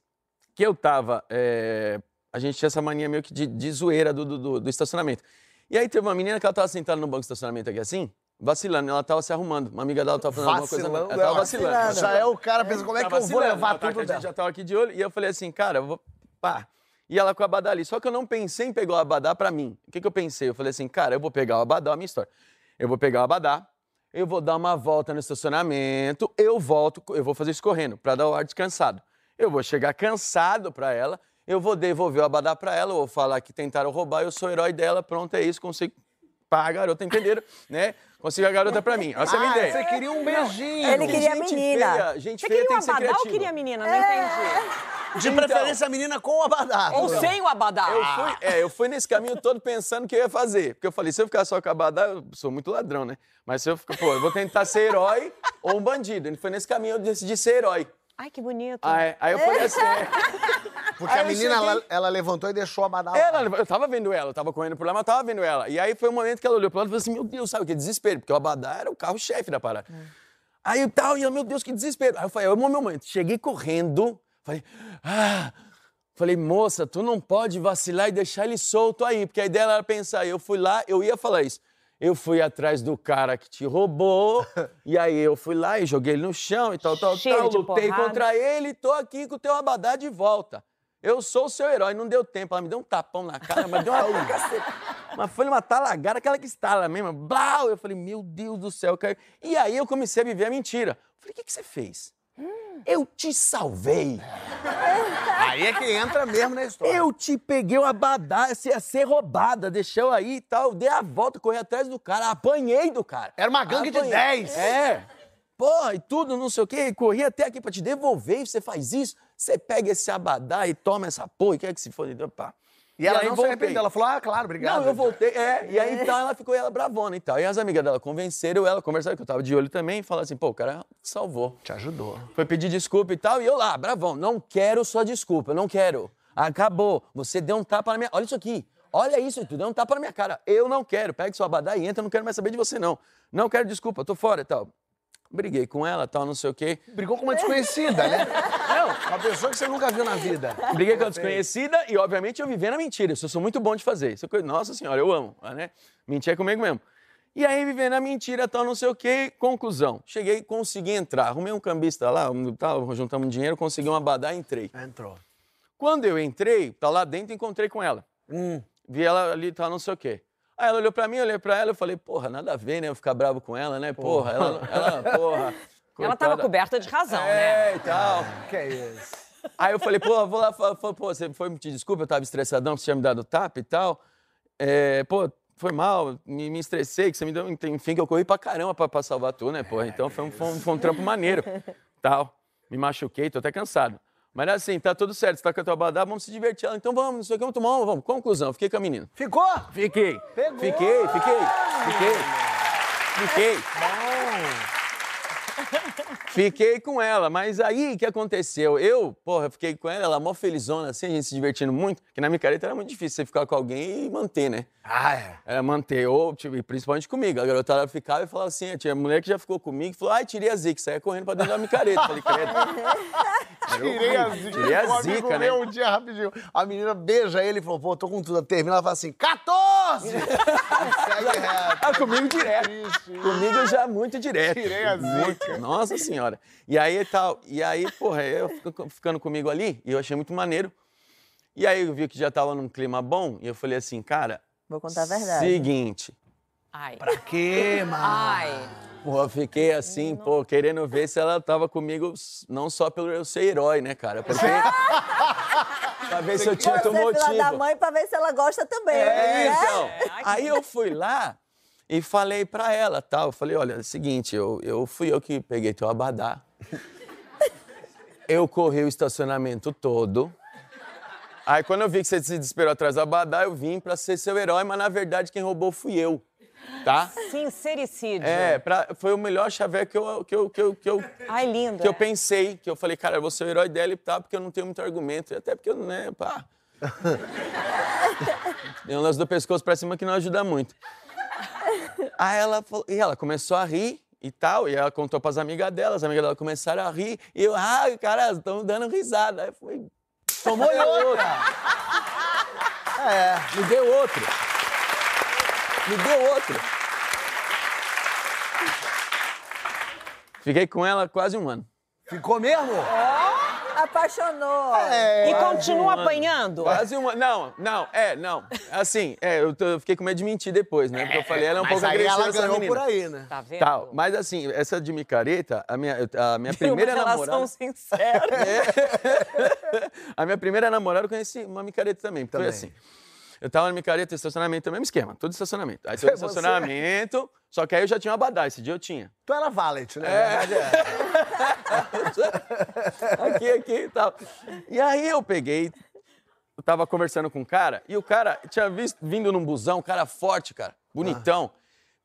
Speaker 5: que eu tava. é, A gente tinha essa mania meio que de, de zoeira do, do- do- estacionamento. E aí teve uma menina que ela tava sentada no banco de estacionamento aqui assim, vacilando, ela tava se arrumando. Uma amiga dela tava fazendo alguma coisa.
Speaker 1: Vacilando,
Speaker 5: Ela tava
Speaker 1: ela-
Speaker 5: vacilando.
Speaker 1: Já é o cara pensa, como é que eu vou
Speaker 5: vacilando,
Speaker 1: levar
Speaker 5: tá-
Speaker 1: tudo
Speaker 5: A
Speaker 1: dela?
Speaker 5: gente já tava aqui de olho e eu falei assim, cara, eu vou. Pá. E ela com o abadá ali. Só que eu não pensei em pegar o abadá pra mim. O que, que eu pensei? Eu falei assim, cara, eu vou pegar o abadá, a minha história. Eu vou pegar o abadá, eu vou dar uma volta no estacionamento, eu volto, eu vou fazer isso correndo, pra dar o ar descansado. Eu vou chegar cansado pra ela, eu vou devolver o abadá pra ela, eu vou falar que tentaram roubar, eu sou o herói dela, pronto, é isso, consigo. Pá, a garota, entenderam? né? Consigo a garota pra mim. Essa é a minha
Speaker 1: Ah,
Speaker 5: ideia.
Speaker 1: você queria um beijinho.
Speaker 4: Ele queria a menina.
Speaker 5: feia, gente
Speaker 2: Você
Speaker 5: feia
Speaker 2: queria
Speaker 5: tem
Speaker 2: o
Speaker 5: que
Speaker 2: abadá ou queria a menina? Não entendi.
Speaker 1: De
Speaker 5: Então.
Speaker 1: preferência a menina com o abadá.
Speaker 2: Ou sem o abadá.
Speaker 5: Eu fui, é, eu fui nesse caminho todo pensando o que eu ia fazer. Porque eu falei, se eu ficar só com a Abadá, eu sou muito ladrão, né? Mas se eu ficar, pô, eu vou tentar ser herói ou um bandido. E foi nesse caminho eu decidi ser herói.
Speaker 2: Ai, que bonito.
Speaker 5: Aí, aí eu falei assim, é,
Speaker 1: Porque
Speaker 5: Aí
Speaker 1: a
Speaker 5: eu
Speaker 1: menina,
Speaker 5: cheguei-
Speaker 1: ela, ela levantou e deixou o abadá lá.
Speaker 5: ela, eu tava vendo ela, eu tava correndo por lá, mas eu tava vendo ela. E aí foi um momento que ela olhou pro lado e falou assim, meu Deus, sabe, que desespero. Porque o Abadá era o carro-chefe da parada. Aí eu tal, e eu, meu Deus, que desespero. Aí eu falei, é o meu momento. Cheguei correndo, falei, ah... Falei, moça, tu não pode vacilar e deixar ele solto aí. Porque a ideia era pensar, eu fui lá, eu ia falar isso. Eu fui atrás do cara que te roubou, e aí eu fui lá e joguei ele no chão e tal, tal,
Speaker 2: Cheio
Speaker 5: tal. Lutei
Speaker 2: porrada.
Speaker 5: contra ele e tô aqui com o teu abadá de volta. Eu sou o seu herói, não deu tempo. Ela me deu um tapão na cara, mas deu uma. Mas foi uma talagada, aquela que estala mesmo. Blau! Eu falei, meu Deus do céu, caiu. E aí eu comecei a viver a mentira. Falei, o que, que você fez? Eu te salvei.
Speaker 1: Aí é que entra mesmo na história.
Speaker 5: Eu te peguei o abadá, você ia ser roubada, deixou aí e tal. Dei a volta, corri atrás do cara, apanhei do cara.
Speaker 1: Era uma gangue de
Speaker 5: Apanhei.
Speaker 1: 10.
Speaker 5: É. Porra, e tudo, não sei o quê. Corri até aqui pra te devolver e você faz isso. Você pega esse abadá e toma essa porra e quer que se foda. Pá.
Speaker 1: E ela
Speaker 5: aí
Speaker 1: não se
Speaker 5: voltei.
Speaker 1: arrependeu. Ela falou, ah, claro, obrigado.
Speaker 5: Não, eu voltei, é. E aí então ela ficou ela bravona e tal. E as amigas dela convenceram ela, conversaram, que eu tava de olho também, e falaram assim, pô, o cara salvou.
Speaker 1: Te ajudou.
Speaker 5: Foi pedir desculpa e tal, e eu lá, bravão, não quero sua desculpa, não quero. Acabou. Você deu um tapa na minha. Olha isso aqui. Olha isso, tu deu um tapa na minha cara. Eu não quero. Pega seu abadá e entra, eu não quero mais saber de você, não. Não quero desculpa, tô fora e tal. Briguei com ela, tal, não sei o quê.
Speaker 1: Brigou com uma desconhecida, né? Não, uma pessoa que você nunca viu na vida.
Speaker 5: Briguei com a desconhecida e, obviamente, eu vivi na mentira. Isso eu sou muito bom de fazer. Isso é coisa... Nossa senhora, eu amo, né? Mentir é comigo mesmo. E aí, vivendo a mentira, tal, não sei o quê. Conclusão. Cheguei, consegui entrar. Arrumei um cambista lá, tal, juntamos dinheiro, consegui um abadá e entrei.
Speaker 1: Entrou.
Speaker 5: Quando eu entrei, tá lá dentro, encontrei com ela.
Speaker 1: Hum.
Speaker 5: Vi ela ali, tal, não sei o quê. Aí ela olhou pra mim, eu olhei pra ela, eu falei, porra, nada a ver, né? Eu ficar bravo com ela, né? Porra, ela, ela porra.
Speaker 2: Ela tava coberta de razão, né?
Speaker 5: É, e tal.
Speaker 1: Que é isso?
Speaker 5: Aí eu falei, pô, vou lá, pô, você foi me pedir desculpa, eu tava estressadão, que você tinha me dado tapa e tal. É, pô, foi mal, me, me estressei, que você me deu, enfim, que eu corri pra caramba pra, pra salvar tu, né, pô? Então foi um, foi, um, foi um trampo maneiro, tal. Me machuquei, tô até cansado. Mas assim, tá tudo certo, você tá com a tua badá, vamos se divertir. Ela, então vamos, não sei o que, vamos tomar uma, vamos. Conclusão, fiquei com a menina.
Speaker 1: Ficou?
Speaker 5: Fiquei.
Speaker 1: Pegou.
Speaker 5: Fiquei, fiquei, fiquei. Fiquei. Fiquei com ela, mas aí o que aconteceu? Eu, porra, fiquei com ela, ela mó felizona, assim, a gente se divertindo muito, que na micareta era muito difícil você ficar com alguém e manter, né?
Speaker 1: Ah, é.
Speaker 5: Era manter, ou, tipo, principalmente comigo. A garotada ficava e falava assim, tinha mulher que já ficou comigo e falou, ai, tirei a zica, saia correndo pra dentro da micareta. Falei, credo.
Speaker 1: Tirei a zica.
Speaker 5: Tirei a zica, né?
Speaker 1: um dia rapidinho. A menina beija ele e falou, pô, tô com tudo. Termina, ela fala assim, 14! direto.
Speaker 5: Ah, comigo direto.
Speaker 1: Triste.
Speaker 5: Comigo já muito direto.
Speaker 1: Tirei a
Speaker 5: Muito. Nossa senhora. E aí tal. E aí, porra, eu ficando comigo ali, e eu achei muito maneiro. E aí eu vi que já tava num clima bom, e eu falei assim, cara.
Speaker 4: Vou contar a verdade.
Speaker 5: Seguinte.
Speaker 2: Ai.
Speaker 1: Pra quê, mano?
Speaker 2: Ai.
Speaker 5: Pô, eu fiquei assim, pô, querendo ver se ela tava comigo, não só pelo eu ser herói, né, cara? Porque. pra ver se eu tinha outro
Speaker 4: é filha da
Speaker 5: motivo.
Speaker 4: mãe pra ver se ela gosta também.
Speaker 5: É,
Speaker 4: né?
Speaker 5: então.
Speaker 2: Ai,
Speaker 5: Aí eu fui lá e falei pra ela, tal. Eu falei, olha, é o seguinte, eu, eu fui eu que peguei teu abadá. Eu corri o estacionamento todo. Aí quando eu vi que você se desesperou atrás do abadá, eu vim pra ser seu herói, mas na verdade quem roubou fui eu. Tá?
Speaker 2: Sincericídio.
Speaker 5: É, pra- foi o melhor chaveco que eu, que eu, que eu, que eu,
Speaker 2: Ai, lindo.
Speaker 5: que eu
Speaker 2: é.
Speaker 5: pensei, que eu falei, cara, eu vou ser o herói dela e tal, porque eu não tenho muito argumento. E Até porque eu, né, pá. Tem um lance do pescoço pra cima que não ajuda muito. Aí ela falou, e ela começou a rir e tal, e ela contou pras amigas dela, as amigas dela começaram a rir, e eu, ah, cara, estão dando risada. Aí falei,
Speaker 1: Tomou outra. É.
Speaker 5: me deu outro. Me deu outro. Fiquei com ela quase um ano.
Speaker 1: Ficou mesmo?
Speaker 4: Apaixonou.
Speaker 1: É.
Speaker 2: E continua apanhando?
Speaker 5: Quase uma. Não, não, é, não. Assim, é, eu, tô- eu fiquei com medo de mentir depois, né? Porque eu falei, ela é um
Speaker 1: Mas
Speaker 5: pouco
Speaker 1: aí
Speaker 5: agressiva
Speaker 1: ela ganhou
Speaker 5: menina.
Speaker 1: por aí, né?
Speaker 2: Tá vendo?
Speaker 5: Tal. Mas assim, essa de micareta, a minha, a minha primeira
Speaker 2: uma relação
Speaker 5: namorada.
Speaker 2: sincera.
Speaker 5: a minha primeira namorada eu conheci uma micareta também. Foi
Speaker 1: Também.
Speaker 5: assim. Eu tava na micareta, estacionamento, mesmo esquema, tudo estacionamento. Aí todo
Speaker 1: Você-
Speaker 5: estacionamento, só que aí eu já tinha uma badá, esse dia eu tinha.
Speaker 1: Tu era valet, né?
Speaker 5: É.
Speaker 1: É.
Speaker 5: aqui, aqui e tal. E aí eu peguei, eu tava conversando com um cara, e o cara tinha visto, vindo num busão, um cara forte, cara, bonitão,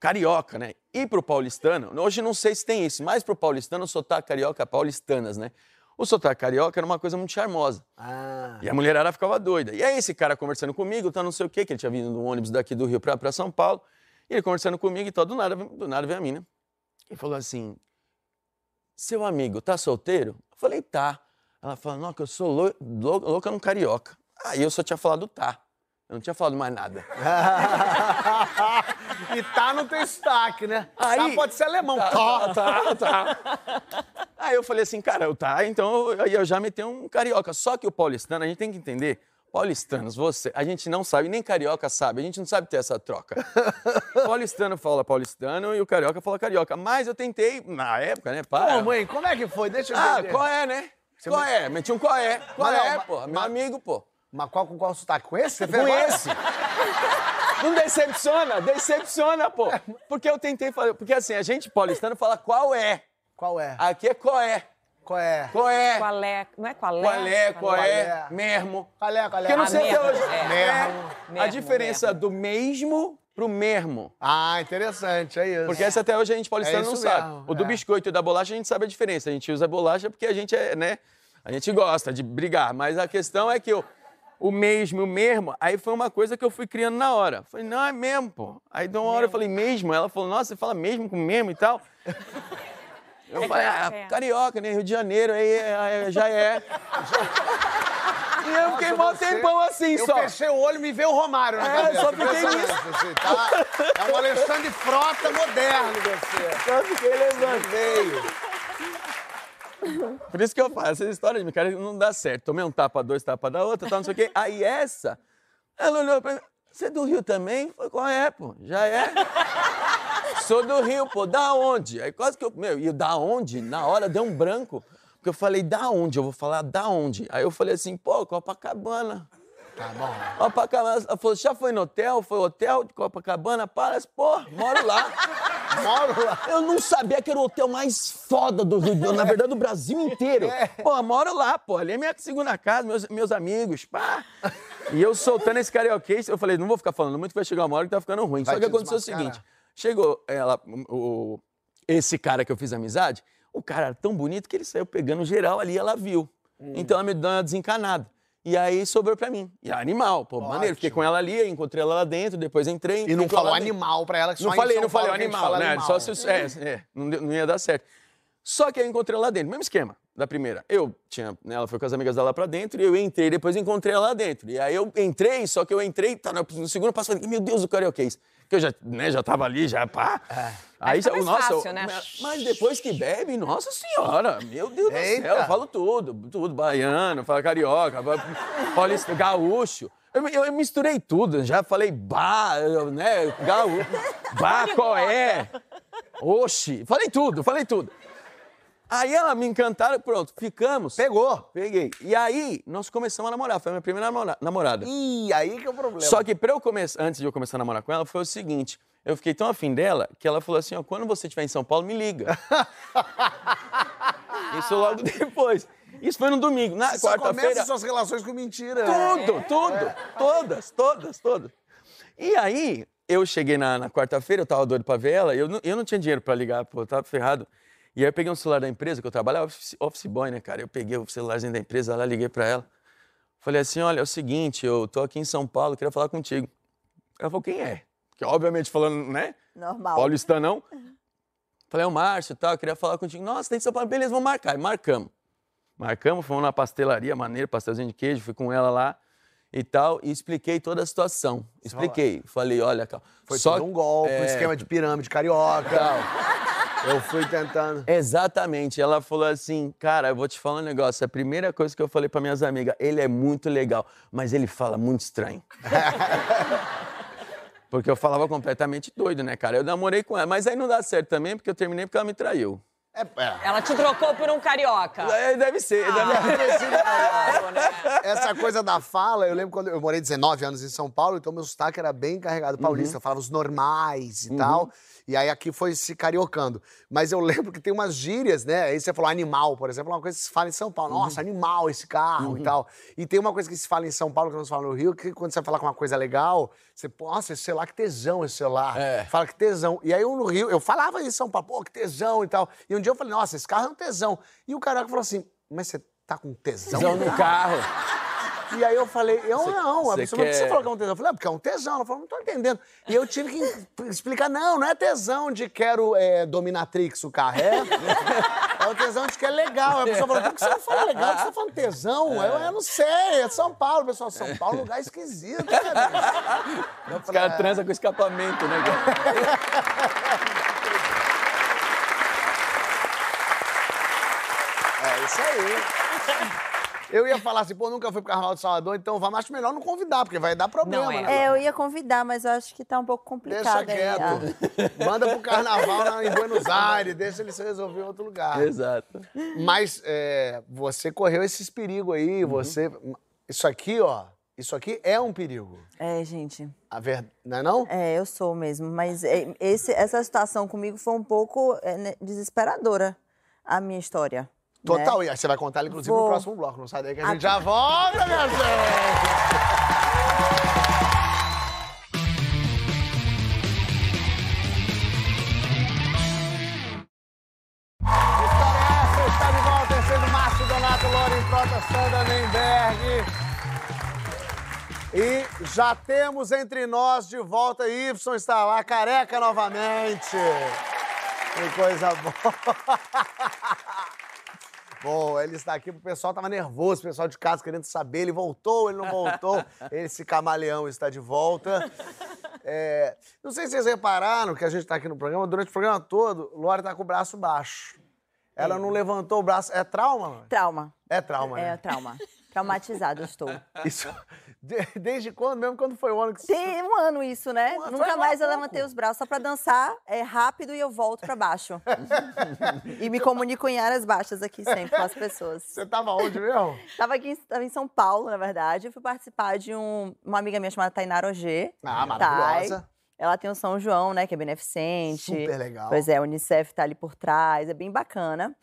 Speaker 5: carioca, né? E pro paulistano, hoje não sei se tem isso, mas pro paulistano, sotaque carioca, paulistanas, né? O sotaque carioca era uma coisa muito charmosa.
Speaker 1: Ah.
Speaker 5: E a mulherada ficava doida. E aí esse cara conversando comigo, tá não sei o quê, que ele tinha vindo no ônibus daqui do Rio pra, pra São Paulo, e ele conversando comigo e tal, do nada, do nada veio a mina. E falou assim, seu amigo, tá solteiro? Eu falei, tá. Ela falou, não, que eu sou lou- lou- louca num carioca. Aí eu só tinha falado tá. Eu não tinha falado mais nada.
Speaker 1: e tá no teu destaque, né?
Speaker 5: Aí-
Speaker 1: Tá, pode ser alemão.
Speaker 5: Tá,
Speaker 1: Tá.
Speaker 5: tá, tá. Aí eu falei assim, cara, eu tá, então eu, eu já meti um carioca. Só que o paulistano, a gente tem que entender, paulistanos, você, a gente não sabe, nem carioca sabe, a gente não sabe ter essa troca. paulistano fala paulistano e o carioca fala carioca. Mas eu tentei, na época, né, para.
Speaker 1: Pô, mãe, como é que foi? Deixa eu
Speaker 5: Ah,
Speaker 1: entender.
Speaker 5: qual é, né? Qual é? Meti um qual é. Qual
Speaker 1: Mas não,
Speaker 5: é,
Speaker 1: mas-
Speaker 5: pô? Meu amigo, pô.
Speaker 1: Mas qual, com qual sotaque? Com esse? Você
Speaker 5: Com esse. Não decepciona, decepciona, pô. Porque eu tentei fazer. Porque assim, a gente paulistano fala qual é.
Speaker 1: Qual é?
Speaker 5: Aqui é qual é.
Speaker 1: Qual é?
Speaker 5: Qual é?
Speaker 2: Qual é? Não é qual é?
Speaker 5: Qual é, qual
Speaker 1: é?
Speaker 5: é, mesmo.
Speaker 1: Qual é? Qual é?
Speaker 5: Porque eu não sei até
Speaker 2: mesmo,
Speaker 5: hoje.
Speaker 2: é.
Speaker 1: Mesmo.
Speaker 5: A
Speaker 2: Mesmo,
Speaker 5: diferença
Speaker 2: mesmo.
Speaker 5: do mesmo pro mesmo.
Speaker 1: Ah, interessante, é isso.
Speaker 5: Porque essa até hoje a gente paulistano
Speaker 1: É
Speaker 5: não sabe. O do
Speaker 1: é.
Speaker 5: biscoito e da bolacha a gente sabe a diferença. A gente usa bolacha porque a gente é, né? A gente gosta de brigar. Mas a questão é que o, o mesmo, o mesmo, aí foi uma coisa que eu fui criando na hora. Falei, não, é mesmo, pô. Aí de uma hora eu falei, mesmo? Ela falou, nossa, você fala mesmo com mesmo e tal. Eu falei, ah,
Speaker 2: é.
Speaker 5: carioca, né? Rio de Janeiro, aí é- é- já é. E eu fiquei mó
Speaker 1: você-
Speaker 5: tempão assim
Speaker 1: Eu
Speaker 5: só.
Speaker 1: fechei o olho e me veio o Romário na
Speaker 5: É,
Speaker 1: cabeça.
Speaker 5: só fiquei
Speaker 1: Impressionante, assim, tá? É um Alexandre Frota moderno você.
Speaker 5: Só fiquei lembrando.
Speaker 1: Veio.
Speaker 5: Por isso que eu falo, essas histórias de mim, cara, não dá certo. Tomei um tapa, dois tapas da outra, tal, não sei o quê. Aí essa, ela olhou pra mim, você é do Rio também? Falei, qual é, pô? Já é? Sou do Rio, pô, da onde? Aí quase que eu, meu, e da onde? Na hora deu um branco. Porque eu falei, da onde? Eu vou falar da onde? Aí eu falei assim, pô, Copacabana.
Speaker 1: Tá bom.
Speaker 5: Copacabana. Ela falou, já foi no hotel? Foi hotel de Copacabana? Para, pô, moro lá.
Speaker 1: Moro lá.
Speaker 5: Eu não sabia que era o hotel mais foda do Rio, de- na verdade, do Brasil inteiro. Pô, moro lá, pô. Ali é minha segunda casa, meus, meus amigos, pá. E eu soltando esse carioquês, eu falei, não vou ficar falando muito, vai chegar uma hora que tá ficando ruim.
Speaker 1: Vai
Speaker 5: Só que
Speaker 1: te
Speaker 5: aconteceu o seguinte: chegou ela, o, esse cara que eu fiz amizade, o cara era tão bonito que ele saiu pegando geral ali e ela viu.
Speaker 1: Hum.
Speaker 5: Então ela me deu uma desencanada. E aí sobrou pra mim. E animal, pô, maneiro. Fiquei com ela ali, encontrei ela lá dentro, depois entrei.
Speaker 1: E não falou animal pra ela, que
Speaker 5: Não falei,
Speaker 1: São
Speaker 5: não falei animal, né?
Speaker 1: animal.
Speaker 5: Só se, é, é, não, ia dar certo. Só que eu encontrei ela lá dentro, mesmo esquema da primeira. Eu tinha, né, ela foi com as amigas dela lá pra dentro, e eu entrei, depois encontrei ela lá dentro. E aí eu entrei, só que eu entrei, tá no, segundo passo, falei, meu Deus, o carioquês. que eu já, né, já tava ali, já pá. Aí,
Speaker 2: mais
Speaker 5: nossa,
Speaker 2: fácil, né?
Speaker 5: mas depois que bebe, nossa senhora, meu Deus
Speaker 1: Eita.
Speaker 5: do céu, eu falo tudo, tudo, baiano, falo carioca, paulista, gaúcho. Eu, eu- eu misturei tudo, já falei bah, né, gaúcho, bah, coé, oxi, falei tudo, falei tudo. Aí ela me encantaram, pronto, ficamos.
Speaker 1: Pegou.
Speaker 5: Peguei. E aí, nós começamos a namorar, foi a minha primeira namora- namorada.
Speaker 1: Ih, aí que é o problema.
Speaker 5: Só que pra eu começar, antes de eu começar a namorar com ela, foi o seguinte: eu fiquei tão afim dela que ela falou assim: ó, quando você estiver em São Paulo, me liga. Isso logo depois. Isso foi no domingo. Na
Speaker 1: Você
Speaker 5: quarta-feira.
Speaker 1: começa suas relações com mentira.
Speaker 5: Tudo, tudo. Todas, todas, todas. E aí, eu cheguei na, na quarta-feira, eu tava doido pra ver ela, eu não, eu não tinha dinheiro pra ligar, pô, eu tava ferrado. E aí eu peguei um celular da empresa que eu trabalhava, office, office boy, né, cara? Eu peguei o celularzinho da empresa lá, liguei pra ela. Falei assim: olha, é o seguinte, eu tô aqui em São Paulo, queria falar contigo. Ela falou: quem é? Que obviamente falando, né?
Speaker 4: Normal.
Speaker 5: Paulista não. Falei, é o Márcio e tal, eu queria falar contigo. Nossa, tem São Paulo, beleza, vamos marcar. E marcamos. Marcamos, fomos na pastelaria, maneiro, pastelzinho de queijo, fui com ela lá e tal, e expliquei toda a situação. Expliquei. Falei, olha, Cal,
Speaker 1: Foi
Speaker 5: só
Speaker 1: um golpe, um
Speaker 5: é,
Speaker 1: esquema de pirâmide carioca. Eu fui tentando.
Speaker 5: Exatamente. Ela falou assim, cara, eu vou te falar um negócio. A primeira coisa que eu falei para minhas amigas, ele é muito legal, mas ele fala muito estranho. porque eu falava completamente doido, né, cara? Eu namorei com ela, mas aí não dá certo também, porque eu terminei porque ela me traiu.
Speaker 1: É, é.
Speaker 2: Ela te trocou por um carioca.
Speaker 5: É, deve ser.
Speaker 2: Ah.
Speaker 5: deve-
Speaker 2: Claro, né?
Speaker 1: Essa coisa da fala, eu lembro quando eu morei 19 anos em São Paulo, então meu sotaque era bem carregado paulista. Eu falava os normais e tal. E aí aqui foi se cariocando. Mas eu lembro que tem umas gírias, né? Aí você falou animal, por exemplo, uma coisa que se fala em São Paulo. Nossa, animal esse carro e tal. E tem uma coisa que se fala em São Paulo que não se fala no Rio, que quando você vai falar com uma coisa legal, você, nossa, esse celular, que tesão esse celular.
Speaker 5: É.
Speaker 1: Fala que tesão. E aí eu no Rio, eu falava isso em São Paulo, pô, que tesão e tal. E um dia eu falei, nossa, esse carro é um tesão. E o carioca falou assim, mas você tá com tesão?
Speaker 5: Tesão no carro.
Speaker 1: E aí eu falei, eu não. A
Speaker 5: cê
Speaker 1: pessoa, por que você
Speaker 5: quer-
Speaker 1: falou que é um tesão? Eu falei, ah, porque é um tesão. Ela falou, não tô entendendo. E eu tive que explicar, não, não é tesão de quero é, dominatrix o carro. É, é o tesão de que é legal. A pessoa falou, por que você não fala legal? Você tá falando tesão? Eu, eu não sei, é São Paulo. Pessoal, São Paulo é um lugar esquisito, né?
Speaker 5: Os caras transam com escapamento, né, cara?
Speaker 1: isso aí. Eu ia falar assim, pô, nunca fui pro Carnaval de Salvador, então vamos, acho melhor não convidar, porque vai dar problema,
Speaker 2: Não, é.
Speaker 1: né?
Speaker 4: É, eu ia convidar, mas eu acho que tá um pouco
Speaker 1: Deixa
Speaker 4: complicado aí.
Speaker 1: quieto. Manda pro carnaval na- em Buenos Aires, deixa ele se resolver em outro lugar.
Speaker 5: Exato.
Speaker 1: Mas é, você correu esses perigos aí, você. Isso aqui, ó. Isso aqui é um perigo.
Speaker 4: É, gente.
Speaker 1: A ver... Não é não?
Speaker 4: É, eu sou mesmo. Mas é, esse- essa situação comigo foi um pouco é, né, desesperadora, a minha história. Né?
Speaker 1: Total. E aí você vai contar, ela, inclusive, no
Speaker 4: Vou.
Speaker 1: próximo bloco. Não sai daí que a gente já volta, minha gente! História essa, está de volta, sendo Márcio Donato, Loren Prota, Sandra Nemberg. E já temos entre nós de volta, Y está lá, careca novamente. Que coisa boa. Bom, ele está aqui, o pessoal estava nervoso, o pessoal de casa querendo saber, ele voltou, ele não voltou. Esse camaleão está de volta. É, não sei se vocês repararam que a gente está aqui no programa, durante o programa todo, Lore está com o braço baixo. Ela não levantou o braço. É trauma?
Speaker 4: Trauma.
Speaker 1: É trauma,
Speaker 4: É,
Speaker 1: né?
Speaker 4: trauma. Traumatizada eu estou.
Speaker 1: Isso. de- Desde quando? Mesmo quando foi o ano que
Speaker 4: Tem um ano isso, né? Nunca mais eu levantei os braços só pra dançar é, rápido e eu volto pra baixo. e me comunico em áreas baixas aqui sempre com as pessoas.
Speaker 1: Você tava onde mesmo?
Speaker 4: Tava aqui em- tava em São Paulo, na verdade. Eu fui participar de um, uma amiga minha chamada Tainara Ogê.
Speaker 1: Ah, maravilhosa.
Speaker 4: Thay. Ela tem o São João, né? Que é beneficente.
Speaker 1: Super legal.
Speaker 4: Pois é, a Unicef tá ali por trás, é bem bacana.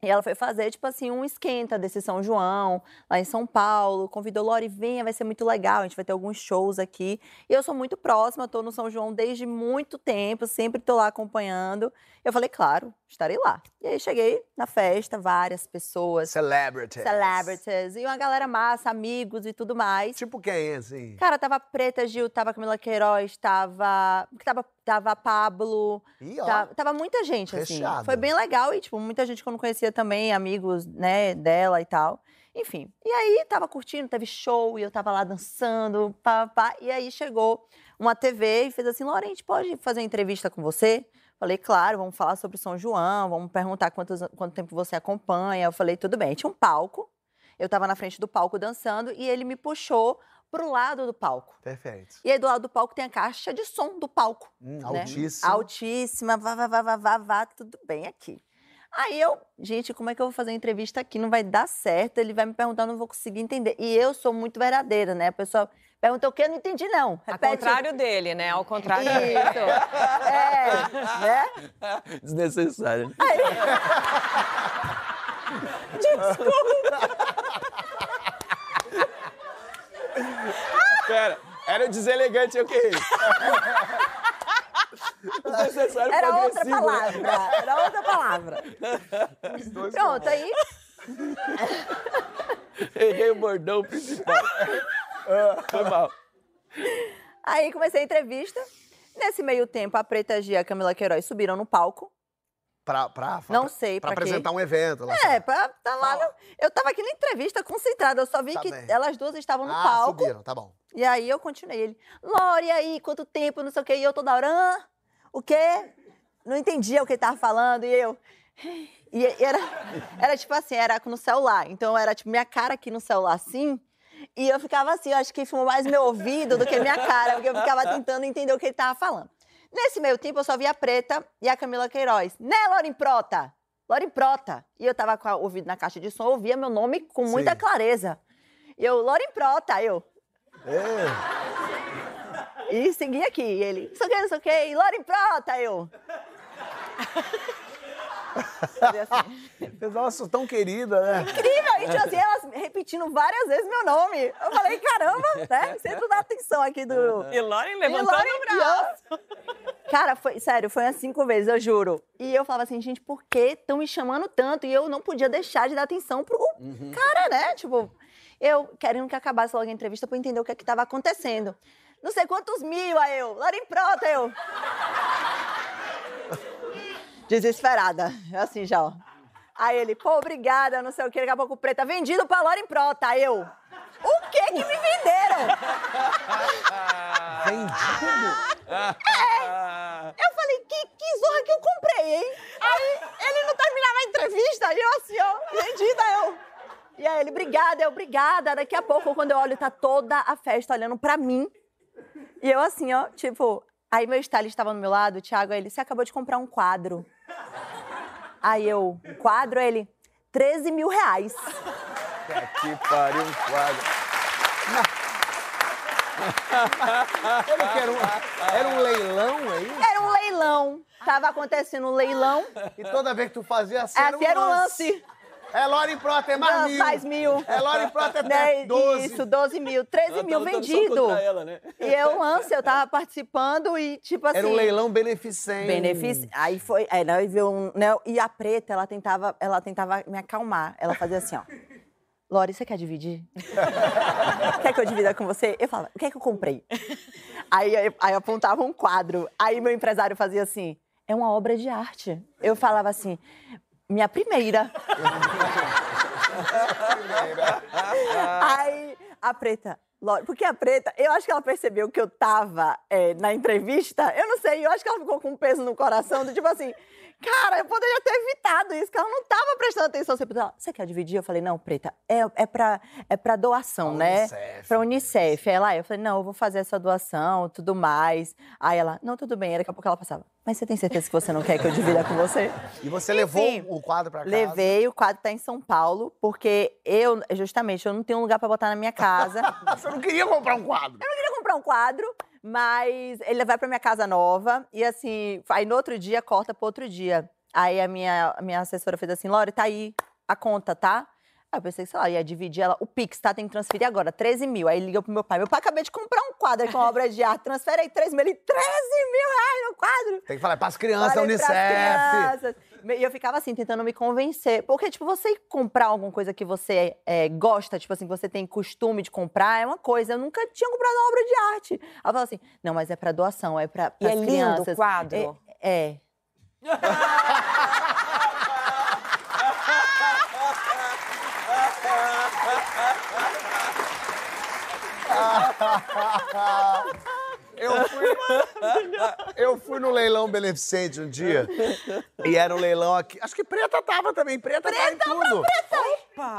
Speaker 4: E ela foi fazer, tipo assim, um esquenta desse São João, lá em São Paulo. Convidou, Lori, venha, vai ser muito legal. A gente vai ter alguns shows aqui. E eu sou muito próxima, tô no São João desde muito tempo, sempre tô lá acompanhando. Eu falei, claro, estarei lá. E aí cheguei na festa, várias pessoas,
Speaker 1: Celebrity.
Speaker 4: celebrities, e uma galera massa, amigos e tudo mais.
Speaker 1: Tipo quem, assim?
Speaker 4: Cara, tava Preta Gil, tava Camila Queiroz, tava. Tava, tava Pablo.
Speaker 1: Ih, ó.
Speaker 4: Tava, tava muita gente, assim.
Speaker 1: Recheado.
Speaker 4: Foi bem legal e, tipo, muita gente que eu não conhecia também, amigos, né, dela e tal. Enfim, e aí tava curtindo, teve show, e eu tava lá dançando, pá, pá, e aí chegou uma TV e fez assim, gente pode fazer uma entrevista com você? Falei, claro, vamos falar sobre São João, vamos perguntar quantos, quanto tempo você acompanha. Eu falei, tudo bem. Tinha um palco, eu estava na frente do palco dançando e ele me puxou pro lado do palco.
Speaker 1: Perfeito.
Speaker 4: E aí do lado do palco tem a caixa de som do palco.
Speaker 1: Hum,
Speaker 4: né?
Speaker 1: Altíssimo.
Speaker 4: Altíssima, vá, vá, vá, vá, vá, vá, tudo bem aqui. Aí eu, gente, como é que eu vou fazer a entrevista aqui? Não vai dar certo, ele vai me perguntar, não vou conseguir entender. E eu sou muito verdadeira, né? A pessoa pergunta o quê? Eu não entendi, não.
Speaker 2: Ao
Speaker 4: Repete.
Speaker 2: contrário dele, né? Ao contrário
Speaker 4: Isso.
Speaker 2: dele.
Speaker 4: É, né?
Speaker 5: Desnecessário. né? Pera, era o deselegante eu que Desnecessário
Speaker 4: Era outra
Speaker 5: né?
Speaker 4: palavra. Era outra palavra. Pronto, aí
Speaker 5: Errei o bordão principal. Foi mal.
Speaker 4: Aí comecei a entrevista. Nesse meio tempo, a Preta Gia e a Camila Queiroz subiram no palco.
Speaker 1: Pra, pra,
Speaker 4: Não
Speaker 1: pra-
Speaker 4: sei
Speaker 1: Pra
Speaker 4: pra quê.
Speaker 1: apresentar um evento. Lá
Speaker 4: É, pra tá lá. No- Eu tava aqui na entrevista concentrada, eu só vi
Speaker 1: Tá
Speaker 4: que
Speaker 1: bem.
Speaker 4: elas duas estavam no
Speaker 1: ah,
Speaker 4: palco.
Speaker 1: subiram, tá bom.
Speaker 4: E aí eu continuei. Ele, Lore, e aí, quanto tempo, não sei o quê. E eu toda hora, "Hã? o quê? Não entendia o que ele tava falando. E eu. E era, era tipo assim, era no celular. Então era tipo minha cara aqui no celular assim. E eu ficava assim, eu acho que filmou mais meu ouvido do que minha cara, porque eu ficava tentando entender o que ele tava falando. Nesse meio tempo, eu só via a Preta e a Camila Queiroz. Né, Lorin Prota? Lorin Prota. E eu tava com o ouvido na caixa de som, eu ouvia meu nome com muita
Speaker 1: Sim.
Speaker 4: clareza. E eu, Lorin Prota, eu. E segui aqui. E ele, não sei o que, não sei o que, Lorin Prota, eu. Assim.
Speaker 1: Nossa, tão querida, né?
Speaker 4: Incrível! E tipo assim, elas repetindo várias vezes meu nome. Eu falei, caramba, né? Centro da atenção aqui do.
Speaker 2: E Lauren
Speaker 4: E
Speaker 2: levantando
Speaker 4: Lauren-
Speaker 2: o braço.
Speaker 4: Cara, foi, sério, foi umas cinco vezes, eu juro. E eu falava assim, gente, por que estão me chamando tanto? E eu não podia deixar de dar atenção pro cara, né? Tipo, eu querendo que acabasse logo a entrevista pra eu entender o que é que tava acontecendo. Não sei quantos mil, aí eu. Larim Prota, eu. Desesperada. Assim já, ó. Aí ele, pô, obrigada, não sei o que, daqui a pouco preta, vendido pra Larim Prota. Aí eu. O que que me venderam?
Speaker 1: Vendido.
Speaker 4: Eu falei, que, que zorra que eu comprei, hein? Aí ele não terminava a entrevista e eu assim, ó, vendida eu. E aí ele, obrigada, eu, obrigada. Daqui a pouco, quando eu olho, tá toda a festa olhando pra mim. E eu assim, ó, tipo... Aí meu stylist estava no meu lado, o Thiago, aí ele, você acabou de comprar um quadro. Aí eu, quadro? Ele, 13 mil reais.
Speaker 5: Que pariu um quadro.
Speaker 1: Era um, era um leilão aí?
Speaker 4: Era um leilão. Tava acontecendo um leilão.
Speaker 1: E toda vez que tu fazia assim,
Speaker 4: Assim era um lance.
Speaker 1: É Lore Prota, é mais
Speaker 4: Não,
Speaker 1: mil.
Speaker 4: mais mil.
Speaker 1: É Lore Prota, é
Speaker 4: Né,
Speaker 1: 12.
Speaker 4: Isso, 12 mil. 13
Speaker 5: Ela
Speaker 4: mil
Speaker 5: só
Speaker 4: vendido.
Speaker 5: ela, né?
Speaker 4: E eu, lance, eu tava participando e, tipo assim.
Speaker 1: Era um leilão beneficente.
Speaker 4: Benefício. Aí foi. Aí, né, veio um, né, e a preta, ela tentava, ela tentava me acalmar. Ela fazia assim, ó. Lore, você quer dividir? quer que eu divida com você? Eu falava, o que é que eu comprei? Aí, aí, aí eu apontava um quadro. Aí meu empresário fazia assim: é uma obra de arte. Eu falava assim, minha primeira. Aí a preta, porque a preta, eu acho que ela percebeu que eu tava é, na entrevista, eu não sei, eu acho que ela ficou com um peso no coração, do tipo assim, cara, eu poderia ter evitado isso, que ela não tava prestando atenção. Você, perguntou, você quer dividir? Eu falei, não, preta, é, é, pra, é pra doação,
Speaker 1: Pra
Speaker 4: né?
Speaker 1: Unicef.
Speaker 4: Pra Unicef. Aí ela, eu falei, não, eu vou fazer essa doação, tudo mais. Aí ela, não, tudo bem. Aí daqui a pouco ela passava, mas você tem certeza que você não quer que eu divida com você?
Speaker 1: E você
Speaker 4: Enfim,
Speaker 1: levou o quadro pra casa?
Speaker 4: Levei, o quadro tá em São Paulo, porque eu, justamente, eu não tenho um lugar pra botar na minha casa.
Speaker 1: Você não queria comprar um quadro?
Speaker 4: Eu queria comprar um quadro, mas ele vai pra minha casa nova. E assim, aí no outro dia, corta pro outro dia. Aí a minha, a minha assessora fez assim, Lore, tá aí a conta, tá? Aí eu pensei que, sei lá, ia dividir ela. O Pix, tá? Tem que transferir agora, 13 mil. Aí liga pro meu pai. Meu pai acabei de comprar um quadro uma obra de arte. Transfere aí 13 mil. Ele, 13 mil reais no quadro?
Speaker 1: Tem que falar, é pras crianças
Speaker 4: Falei
Speaker 1: Unicef.
Speaker 4: pras crianças. E eu ficava assim, tentando me convencer. Porque, tipo, você comprar alguma coisa que você é, gosta, tipo assim, que você tem costume de comprar, é uma coisa. Eu nunca tinha comprado uma obra de arte. Ela falou assim: não, mas é pra doação, é pra
Speaker 2: E é
Speaker 4: pras
Speaker 2: lindo
Speaker 4: crianças.
Speaker 2: o quadro.
Speaker 4: É. é.
Speaker 1: Eu fui, eu fui no leilão beneficente um dia. E era um leilão aqui. Acho que preta tava também. Preta, tá em tudo.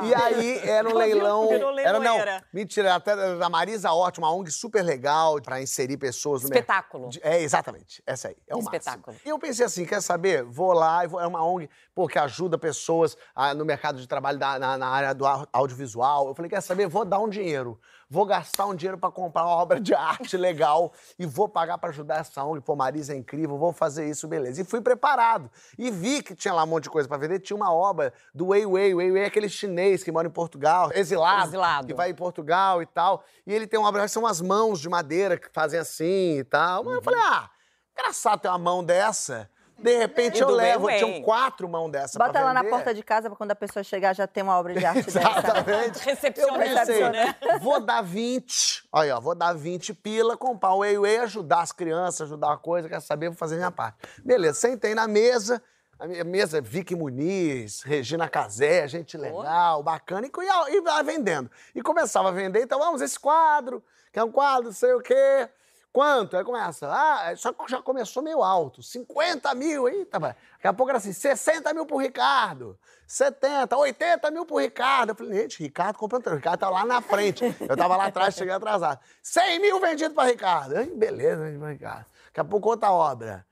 Speaker 1: E aí era um leilão. Era não. Mentira, até da Marisa Hort, uma ONG super legal pra inserir pessoas no.
Speaker 2: Espetáculo.
Speaker 1: É, exatamente. Essa aí. É o
Speaker 2: Espetáculo.
Speaker 1: máximo. E eu pensei assim, quer saber? Vou lá, e vou- é uma ONG pô, que ajuda pessoas ah, no mercado de trabalho da- na, na área do au- audiovisual. Eu falei, quer saber? Vou dar um dinheiro. Vou gastar um dinheiro pra comprar uma obra de arte legal e vou pagar pra ajudar essa ONG. Pô, Marisa é incrível, vou fazer isso, beleza. E fui preparado. E vi que tinha lá um monte de coisa pra vender. Tinha uma obra do Wei Wei. Wei Wei é aquele chinês que mora em Portugal, exilado.
Speaker 2: Exilado.
Speaker 1: Que vai em Portugal e tal. E ele tem uma obra são umas mãos de madeira que fazem assim e tal. Mas eu falei, ah, engraçado ter uma mão dessa. De repente
Speaker 2: E
Speaker 1: eu levo.
Speaker 2: Wei.
Speaker 1: Tinham quatro mãos dessa
Speaker 4: Bota
Speaker 1: pra
Speaker 4: ela na porta de casa pra quando a pessoa chegar já ter uma obra de arte dessa.
Speaker 1: Exatamente.
Speaker 2: Recepcionista, né?
Speaker 1: vou dar 20, olha, ó, vou dar 20 pila, comprar o Whey Whey, ajudar as crianças, ajudar a coisa, quer saber, vou fazer minha parte. Beleza, sentei na mesa, a minha mesa é Vicky Muniz, Regina Casé, gente legal, bacana, e, ia- e vai vendendo. E começava a vender, então vamos, esse quadro, que é um quadro, não sei o quê. Quanto? Aí começa, ah, só que já começou meio alto, 50 mil, eita, vai. Daqui a pouco era assim, 60 mil pro Ricardo, 70, 80 mil pro Ricardo. Eu falei, gente, Ricardo comprando, o Ricardo tá lá na frente. Eu tava lá atrás, cheguei atrasado. 100 mil vendido pra Ricardo. Ai, beleza, vendido pra Ricardo. Daqui a pouco outra obra.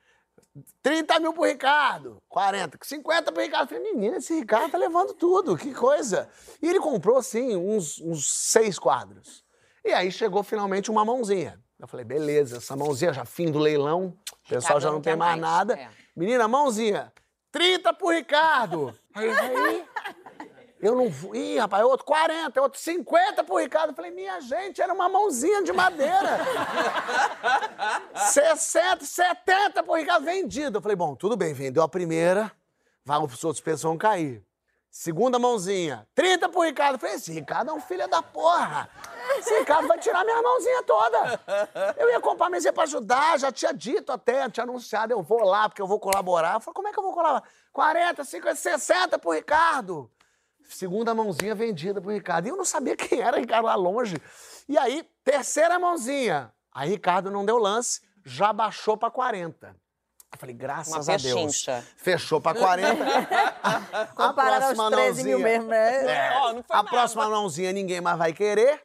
Speaker 1: 30 mil pro Ricardo, 40, 50 pro Ricardo. Eu falei, menina, esse Ricardo tá levando tudo, que coisa. E ele comprou, assim, uns, uns seis quadros. E aí chegou finalmente uma mãozinha. Eu falei, beleza, essa mãozinha já fim do leilão, o pessoal
Speaker 2: Ricardo
Speaker 1: já
Speaker 2: não
Speaker 1: não tem mais
Speaker 2: mais,
Speaker 1: nada.
Speaker 2: é.
Speaker 1: Menina, mãozinha, 30 pro Ricardo. Aí, aí, eu não vou. Ih, rapaz, outro 40, outro 50 pro Ricardo. Eu falei, minha gente, era uma mãozinha de madeira. 60, 70 pro Ricardo vendido. Eu falei, bom, tudo bem, vendeu a primeira, vai, os outros pesos vão cair. Segunda mãozinha, 30 pro Ricardo. Eu falei, esse Ricardo é um filho da porra. Esse Ricardo vai tirar minha mãozinha toda. Eu ia comprar mãozinha pra ajudar, já tinha dito até, tinha anunciado, eu vou lá, porque eu vou colaborar. Eu falei, como é que eu vou colaborar? 40, 50, 60 pro Ricardo. Segunda mãozinha vendida pro Ricardo. E eu não sabia quem era Ricardo lá longe. E aí, terceira mãozinha. Aí Ricardo não deu lance, já baixou pra 40. Eu falei, graças
Speaker 2: Uma
Speaker 1: a Deus. Fechou pra 40. A
Speaker 4: Comparado aos
Speaker 1: próxima
Speaker 4: 13 mil
Speaker 1: mãozinha-
Speaker 4: mesmo, né?
Speaker 1: É,
Speaker 2: Ó, não foi
Speaker 1: a
Speaker 2: nada.
Speaker 1: próxima mãozinha ninguém mais vai querer.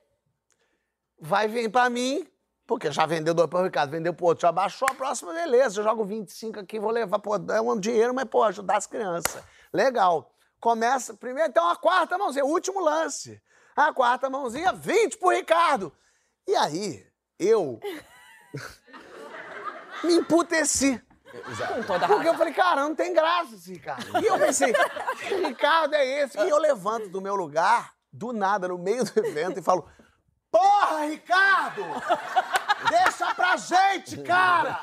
Speaker 1: Vai vir pra mim, porque já vendeu dois pro Ricardo, vendeu pro outro, já baixou a próxima, beleza. Eu jogo 25 aqui, vou levar, pô, é um dinheiro, mas, pô, ajudar as crianças. Legal. Começa, primeiro, então, a quarta mãozinha, último lance. A quarta mãozinha, 20 pro Ricardo. E aí, eu me emputeci.
Speaker 2: Com toda a
Speaker 1: Porque eu falei, cara, não tem graça esse Ricardo. E eu pensei, que Ricardo é esse? E eu levanto do meu lugar, do nada, no meio do evento, e falo, porra, Ricardo! Deixa pra gente, cara!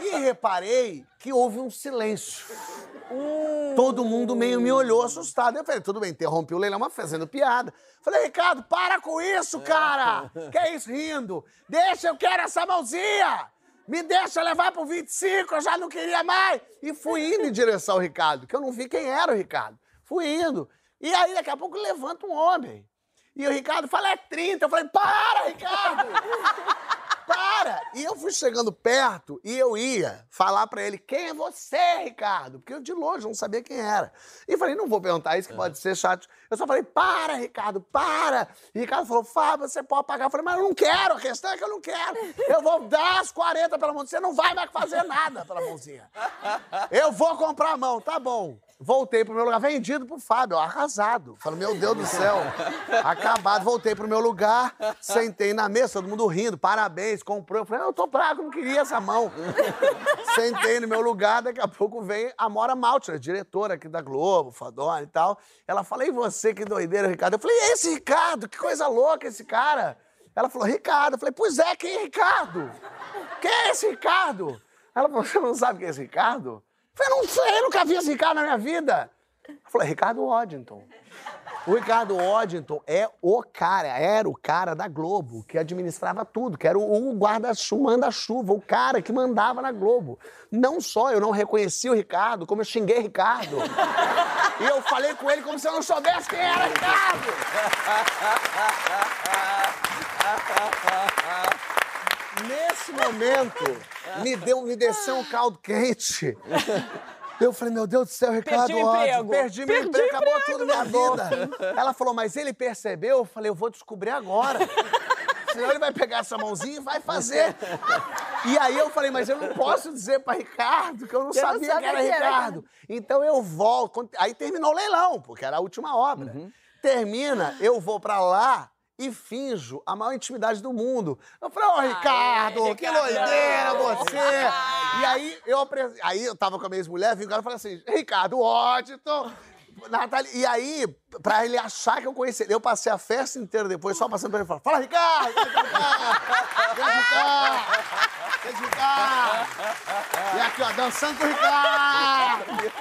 Speaker 1: E reparei que houve um silêncio. Todo mundo meio me olhou assustado. Eu falei, tudo bem, interrompi o leilão, mas fazendo piada. Falei, Ricardo, para com isso, cara! Que é isso, rindo? Deixa, eu quero essa mãozinha! Me deixa levar pro 25, eu já não queria mais! E fui indo em direção ao Ricardo, que eu não vi quem era o Ricardo. Fui indo. E aí, daqui a pouco, levanta um homem. E o Ricardo fala, é 30. Eu falei, para, Ricardo! Para! E eu fui chegando perto e eu ia falar pra ele: quem é você, Ricardo? Porque eu de longe não sabia quem era. E falei: não vou perguntar isso, que pode ser chato. Eu só falei: para, Ricardo, para! E Ricardo falou: Fábio, você pode pagar. Eu falei: mas eu não quero, a questão é que eu não quero. Eu vou dar as 40 pela mãozinha, você não vai mais fazer nada pela mãozinha. Eu vou comprar a mão, tá bom. Voltei pro meu lugar, vendido pro Fábio, arrasado. Falei, meu Deus do céu, acabado. Voltei pro meu lugar, sentei na mesa, todo mundo rindo, parabéns, comprou. Eu falei, eu tô fraco, não queria essa mão. Sentei no meu lugar, daqui a pouco vem a Mora Maltner, diretora aqui da Globo, fodona e tal. Ela falou, e você, que doideira, Ricardo? Eu falei, esse Ricardo, que coisa louca esse cara. Ela falou, Ricardo. Eu falei, pois é, quem é Ricardo? Quem é esse Ricardo? Ela falou, você não sabe quem é esse Ricardo? Eu não sei, eu nunca vi esse Ricardo na minha vida. Eu falei, Ricardo Waddington. O Ricardo Waddington é o cara, era o cara da Globo, que administrava tudo, que era o, o guarda-chuva, manda-chuva, o cara que mandava na Globo. Não só eu não reconheci o Ricardo, como eu xinguei Ricardo. e eu falei com ele como se eu não soubesse quem era Ricardo. Nesse momento, me, deu, me desceu um caldo quente. Eu falei, meu Deus do céu, Ricardo,
Speaker 2: Perdi
Speaker 1: ódio,
Speaker 2: emprego.
Speaker 1: perdi meu
Speaker 2: Perdi
Speaker 1: emprego,
Speaker 2: o
Speaker 1: acabou tudo minha vida. Ela falou, mas ele percebeu? Eu falei, eu vou descobrir agora. Senão ele vai pegar essa mãozinha e vai fazer. E aí eu falei, mas eu não posso dizer pra Ricardo que eu não
Speaker 4: Eu não
Speaker 1: sabia que era
Speaker 4: que era.
Speaker 1: Ricardo. Então eu volto. Aí terminou o leilão, porque era a última obra. Termina, eu vou pra lá e finjo a maior intimidade do mundo. Eu falei, ô, Ricardo, que doideira você! E aí eu, aí eu tava com a minha ex-mulher, vi o cara e falei assim, Ricardo Washington, Natália. E aí, pra ele achar que eu conhecia ele, eu passei a festa inteira depois, só passando pra ele e falando, fala, Ricardo! Vem Ricardo! Vem Ricardo! E aqui, ó, dançando com o Ricardo!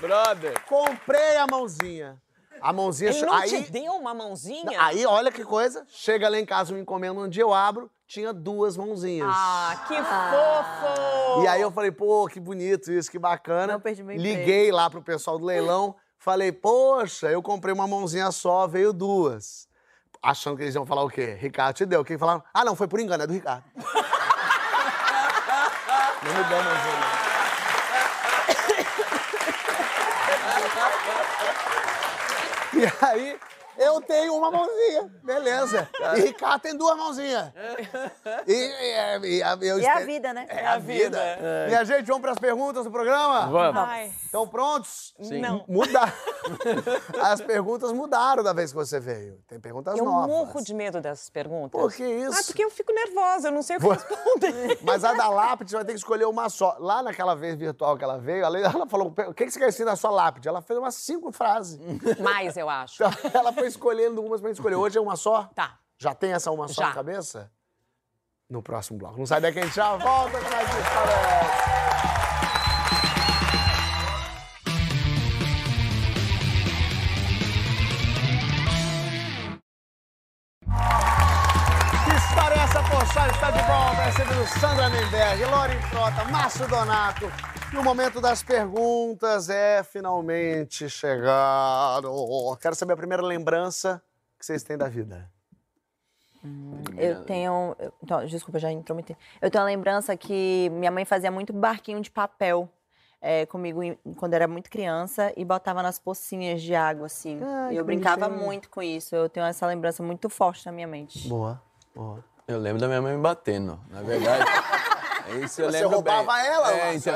Speaker 5: Brother.
Speaker 1: Comprei a mãozinha. A mãozinha...
Speaker 2: Ele não
Speaker 1: aí,
Speaker 2: te deu uma mãozinha?
Speaker 1: Aí, olha que coisa. Chega lá em casa, uma encomenda, um dia eu abro, tinha duas mãozinhas.
Speaker 2: Ah, que fofo!
Speaker 1: E aí eu falei, pô, que bonito isso, que bacana.
Speaker 4: Não perdi meu.
Speaker 1: Liguei lá pro pessoal do leilão, falei, poxa, eu comprei uma mãozinha só, veio duas. Achando que eles iam falar o quê? Ricardo te deu. Quem falaram? Ah, não, foi por engano, é do Ricardo. não me deu mãozinha. E aí, eu tenho uma mãozinha, beleza. E Ricardo tem duas mãozinhas. E, e- e a, eu
Speaker 4: E a
Speaker 1: espe-
Speaker 4: vida, né?
Speaker 1: É a vida. Minha gente, vamos para as perguntas do programa?
Speaker 5: Vamos.
Speaker 2: Ai,
Speaker 1: Estão prontos?
Speaker 5: Sim.
Speaker 2: Não.
Speaker 1: Muda... As perguntas mudaram da vez que você veio. Tem perguntas
Speaker 2: eu
Speaker 1: novas.
Speaker 2: morro de medo dessas perguntas.
Speaker 1: Por que isso?
Speaker 2: Ah, porque eu fico nervosa, eu não sei o que responder.
Speaker 1: Mas a da lápide você vai ter que escolher uma só. Lá naquela vez virtual que ela veio, ela ela falou: o que que você quer ensinar na sua lápide? Ela fez umas cinco frases.
Speaker 2: Mais, eu acho.
Speaker 1: Então, ela foi escolhendo umas pra gente escolher. Hoje é uma só?
Speaker 2: Tá.
Speaker 1: Já tem essa uma só
Speaker 2: Já.
Speaker 1: na cabeça? No próximo bloco. Não sai daqui, a gente já volta com mais histórias. Recebendo Sandra Menberg, Loren Frota, Márcio Donato. E o momento das perguntas é finalmente chegado. Quero saber a primeira lembrança que vocês têm da vida.
Speaker 4: Eu tenho. Então, desculpa, já intrometi. Eu tenho uma lembrança que minha mãe fazia muito barquinho de papel é, comigo quando era muito criança e botava nas pocinhas de água, assim. E
Speaker 1: que
Speaker 4: eu brincava
Speaker 1: bonitinho.
Speaker 4: muito com isso. Eu tenho essa lembrança muito forte na minha mente.
Speaker 1: Boa, boa.
Speaker 5: Eu lembro da minha mãe me batendo, na verdade. Isso eu
Speaker 1: Você
Speaker 5: lembro
Speaker 1: roubava
Speaker 5: bem.
Speaker 1: ela,
Speaker 5: é, então,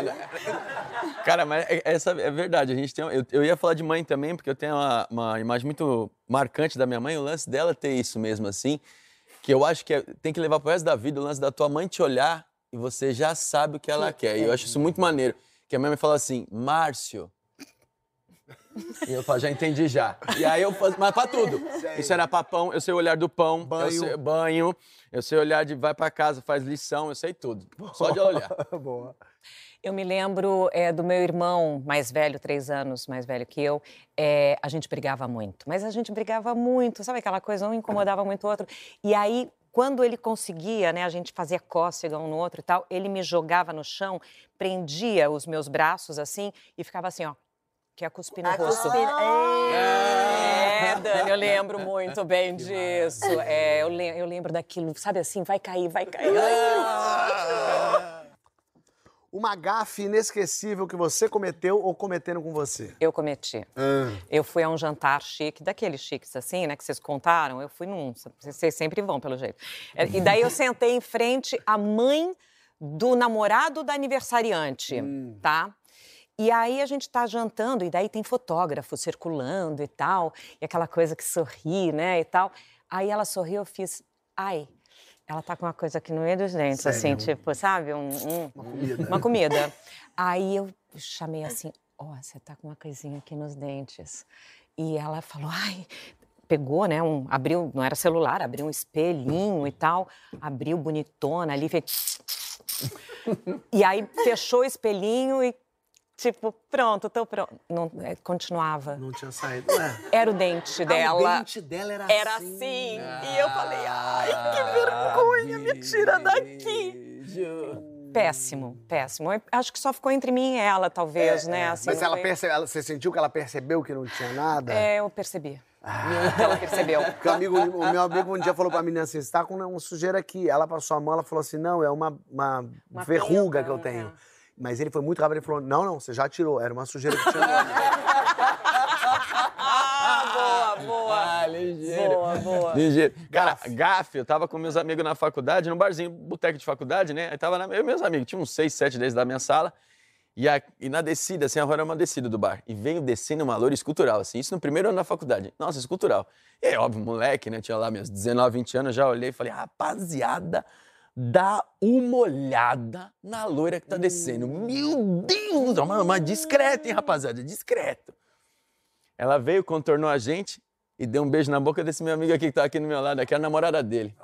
Speaker 5: Cara, mas é- essa é verdade. A gente tem, eu, eu ia falar de mãe também, porque eu tenho uma, uma imagem muito marcante da minha mãe. O lance dela ter isso mesmo assim, que eu acho que é- tem que levar pro resto da vida. O lance da tua mãe te olhar e você já sabe o que ela quer. E eu acho isso muito maneiro. Que a minha mãe fala assim, Márcio. E eu falo, já entendi já. E aí eu faço, mas pra tudo. Isso era pra pão, eu sei o olhar do pão,
Speaker 1: Banho.
Speaker 5: Eu sei, banho, eu sei olhar de vai pra casa, faz lição, eu sei tudo. Só de olhar.
Speaker 1: boa.
Speaker 2: Eu me lembro é, do meu irmão mais velho, três anos mais velho que eu. é, a gente brigava muito, mas a gente brigava muito, sabe aquela coisa? Um incomodava muito o outro. E aí, quando ele conseguia, né, a gente fazia cócega um no outro e tal, ele me jogava no chão, prendia os meus braços assim e ficava assim, ó, que ia cuspir no
Speaker 4: A
Speaker 2: rosto.
Speaker 4: cuspida-
Speaker 2: É, Dani, eu lembro muito bem disso. É, eu, lem- eu lembro daquilo, sabe assim, vai cair, vai cair.
Speaker 1: Uma gafe inesquecível que você cometeu ou cometeram com você?
Speaker 2: Eu cometi. Eu fui a um jantar chique, daqueles chiques assim, né, que vocês contaram. Eu fui num, vocês sempre vão, pelo jeito. É, E daí eu sentei em frente à mãe do namorado da aniversariante, tá? E aí a gente tá jantando, e daí tem fotógrafo circulando e tal, e aquela coisa que sorri, né, e tal. Aí ela sorriu, eu fiz, ai, ela tá com uma coisa aqui no meio dos dentes, assim, tipo, sabe? Um, um-
Speaker 1: Uma comida.
Speaker 2: uma comida. Aí eu chamei assim, ó, você tá com uma coisinha aqui nos dentes. E ela falou, ai, pegou, né, um, abriu, não era celular, abriu um espelhinho e tal, abriu bonitona ali, fez... E aí fechou o espelhinho e, tipo, pronto, tô pronto. Não, é, continuava.
Speaker 1: Não tinha saído, né?
Speaker 2: Era o dente
Speaker 1: Ah,
Speaker 2: dela.
Speaker 1: o dente dela era,
Speaker 2: Era assim. E eu falei, ai, que vergonha, me tira daqui. Péssimo, péssimo. Eu acho que só ficou entre mim e ela, talvez, né? Assim,
Speaker 1: Mas ela
Speaker 2: foi-
Speaker 1: ela- você sentiu que ela percebeu que não tinha nada?
Speaker 2: É, eu percebi. que ela percebeu.
Speaker 1: Porque o, amigo, o meu amigo um dia falou pra menina assim: você tá com uma sujeira aqui. Ela passou a mão, ela falou assim: não, é uma, uma,
Speaker 2: Uma
Speaker 1: verruga
Speaker 2: pinta,
Speaker 1: que eu
Speaker 2: é.
Speaker 1: Mas ele foi muito rápido, ele falou: não, não, você já tirou, era uma sujeira que tinha. no olho."
Speaker 2: Ah, boa, boa.
Speaker 5: Ah, ligeiro.
Speaker 4: Boa, boa.
Speaker 5: Ligeiro. Cara, gafe, eu tava com meus amigos na faculdade, num barzinho, boteco de faculdade, né? Aí tava na, eu e meus amigos, tinha uns seis, sete deles da minha sala. E, a- e na descida, assim, a rua era uma descida do bar. E veio descendo uma loura escultural, assim, isso no primeiro ano da faculdade. Nossa, escultural. E aí, óbvio, moleque, né? Tinha lá meus 19, 20 anos, já olhei e falei, rapaziada, dá uma olhada na loira que tá descendo. Meu Deus mas, mas discreto, hein, rapaziada? Discreto. Ela veio, contornou a gente e deu um beijo na boca desse meu amigo aqui que tá aqui no meu lado, que é a namorada dele.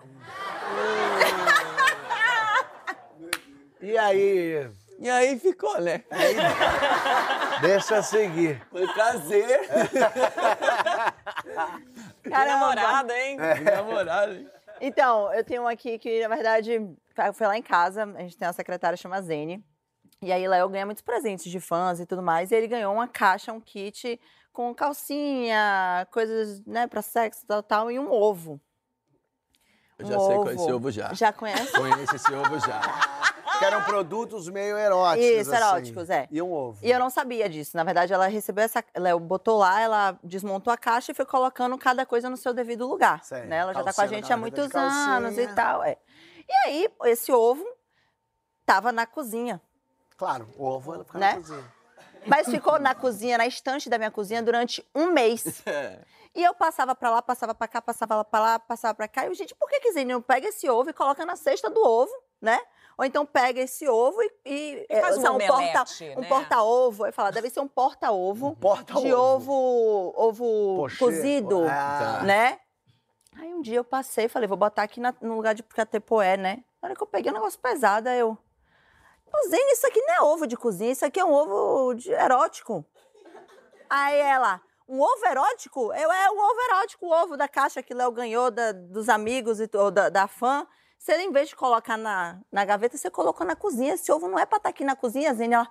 Speaker 1: E aí?
Speaker 5: E aí ficou, né?
Speaker 1: Deixa eu seguir.
Speaker 5: Foi prazer.
Speaker 4: Caramba.
Speaker 2: namorada, hein?
Speaker 5: Namorado. hein?
Speaker 4: Então, eu tenho um aqui que, na verdade, foi lá em casa. A gente tem uma secretária chama Zene. E aí, Léo ganha muitos presentes de fãs e tudo mais. E ele ganhou uma caixa, um kit com calcinha, coisas, né, pra sexo, tal, tal, e um ovo.
Speaker 5: Eu
Speaker 4: Um
Speaker 5: já sei qual é esse ovo já.
Speaker 4: Já conhece?
Speaker 5: Conheço esse ovo já.
Speaker 1: Que eram produtos meio eróticos.
Speaker 4: Isso,
Speaker 1: assim.
Speaker 4: eróticos, é.
Speaker 1: E um ovo.
Speaker 4: E eu não sabia disso. Na verdade, ela recebeu essa. Léo botou lá, ela desmontou a caixa e foi colocando cada coisa no seu devido lugar.
Speaker 1: Certo.
Speaker 4: Né? Ela já tá com a
Speaker 1: Calcinha,
Speaker 4: gente há
Speaker 1: gaveta de
Speaker 4: muitos anos e
Speaker 1: calcinha.
Speaker 4: tal. É. E aí, esse ovo tava na cozinha.
Speaker 1: Claro, o ovo ela fica
Speaker 4: Né?
Speaker 1: na cozinha.
Speaker 4: Mas ficou na cozinha, na estante da minha cozinha, durante um mês. E eu passava pra lá, passava pra cá, passava lá pra lá, passava pra cá. E eu, gente, por que que Zene não pega esse ovo e coloca na cesta do ovo, né? Ou então pega esse ovo e. e, é,
Speaker 2: faz um
Speaker 4: sei lá, porta,
Speaker 2: omelete,
Speaker 4: um
Speaker 2: né?
Speaker 4: porta-ovo. Eu falo, deve ser um porta-ovo
Speaker 1: porta-ovo.
Speaker 4: de ovo, ovo
Speaker 1: Pochê.
Speaker 4: cozido,
Speaker 1: Ah.
Speaker 4: né? Aí um dia eu passei e falei, vou botar aqui na- no lugar de catepoé, né? Na hora que eu peguei um negócio pesado, aí eu. Zene, isso aqui não é ovo de cozinha, isso aqui é um ovo de- erótico. Aí ela, um ovo erótico? Eu, é um ovo erótico, o ovo da caixa que Léo ganhou da- dos amigos e, ou da, da fã. Você, em vez de colocar na, na gaveta, você colocou na cozinha. Esse ovo não é pra estar aqui na cozinha, Zene. Ela,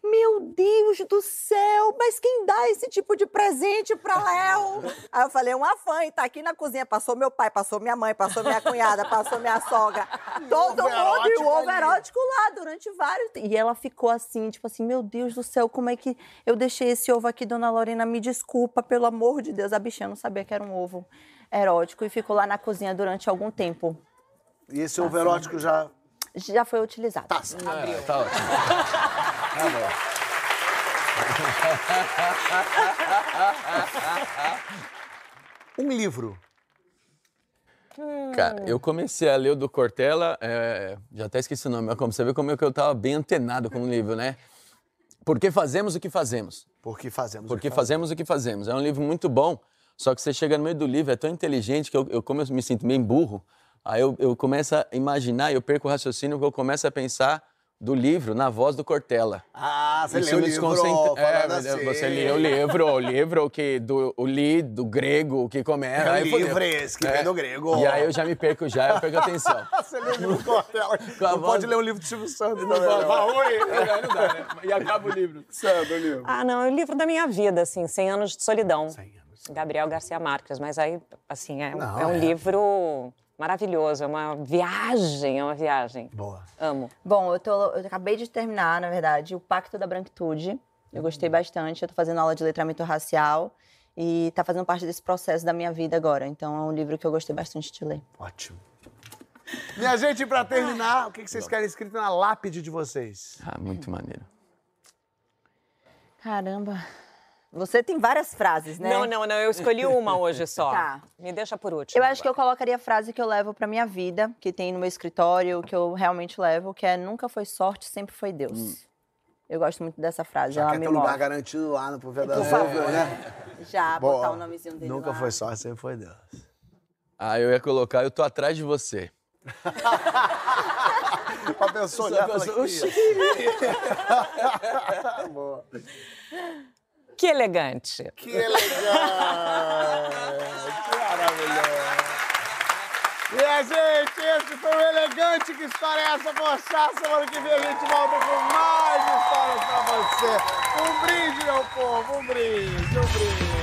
Speaker 4: meu Deus do céu, mas quem dá esse tipo de presente pra Léo? Aí eu falei, uma fã, e tá aqui na cozinha. Passou meu pai, passou minha mãe, passou minha cunhada, passou minha sogra. Todo
Speaker 1: ovo
Speaker 4: mundo, e o ovo erótico lá durante vários... E ela ficou assim, tipo assim, meu Deus do céu, como é que eu deixei esse ovo aqui, dona Lorena? Me desculpa, pelo amor de Deus. A bichinha não sabia que era um ovo erótico e ficou lá na cozinha durante algum tempo.
Speaker 1: E esse ovo erótico já.
Speaker 4: Já foi utilizado.
Speaker 1: Tá.
Speaker 5: É, tá ótimo.
Speaker 1: Um livro.
Speaker 5: Cara, eu comecei a ler o do Cortella, é, já até esqueci o nome, mas como você vê como é que eu tava bem antenado com o livro, né? Por que fazemos o que fazemos?
Speaker 1: Porque fazemos. o
Speaker 5: Porque
Speaker 1: que
Speaker 5: fazemos o que fazemos. É um livro muito bom, só que você chega no meio do livro, é tão inteligente que eu, eu como eu me sinto meio burro, aí eu, eu começo a imaginar, eu perco o raciocínio, porque eu começo a pensar do livro na voz do Cortella.
Speaker 1: Ah, você leu o livro.
Speaker 5: desconcentra- É,
Speaker 1: assim.
Speaker 5: você leu o livro, o livro que do o li do grego, o que começa.
Speaker 1: É o
Speaker 5: fodeu.
Speaker 1: livres, que vem do grego.
Speaker 5: E aí eu já me perco já, eu perco a atenção.
Speaker 1: Você leu o livro do Cortella. Não
Speaker 5: voz-
Speaker 1: pode ler um livro do Silvio Santos também.
Speaker 5: Vai,
Speaker 1: não.
Speaker 5: oi, é, não dá, né? E acaba o livro.
Speaker 1: Santos, o livro.
Speaker 2: Ah, não, é o livro da minha vida, assim, 100 anos de solidão.
Speaker 1: 100 anos.
Speaker 2: Gabriel Garcia Marques, mas aí, assim, é, um-
Speaker 1: Não,
Speaker 2: é um
Speaker 1: é.
Speaker 2: livro maravilhoso, é uma viagem, é uma viagem.
Speaker 1: Boa.
Speaker 2: Amo.
Speaker 4: Bom, eu, tô, eu acabei de terminar, na verdade, o Pacto da Branquitude. Eu gostei bastante. Eu tô fazendo aula de letramento racial e tá fazendo parte desse processo da minha vida agora. Então é um livro que eu gostei bastante de ler.
Speaker 1: Ótimo. Minha gente, pra terminar, o que que vocês querem escrito na lápide de vocês?
Speaker 5: Ah, muito maneiro.
Speaker 4: Caramba. Você tem várias frases, né?
Speaker 2: Não, não, não, eu escolhi uma hoje só.
Speaker 4: Tá.
Speaker 2: Me deixa por último.
Speaker 4: Eu acho que eu colocaria a frase que eu levo pra minha vida, que tem no meu escritório, que eu realmente levo, que é nunca foi sorte, sempre foi Deus. Eu gosto muito dessa frase,
Speaker 1: Já
Speaker 4: ela
Speaker 1: quer
Speaker 4: me
Speaker 1: ter um lugar garantido lá no Provedor.
Speaker 4: Por favor.
Speaker 1: né?
Speaker 4: Já,
Speaker 1: Boa.
Speaker 4: botar o nomezinho dele
Speaker 1: Nunca
Speaker 4: lá.
Speaker 1: foi só, sempre foi Deus.
Speaker 5: Ah, eu ia colocar, eu tô atrás de você.
Speaker 1: Pra pessoa olhar e falar. Boa.
Speaker 2: Que elegante.
Speaker 1: Que elegante! que maravilhoso! E a gente, esse foi o Elegante. Que história é essa, Poxa? Semana que vem a gente volta com mais histórias pra você. Um brinde, meu povo, um brinde, um brinde.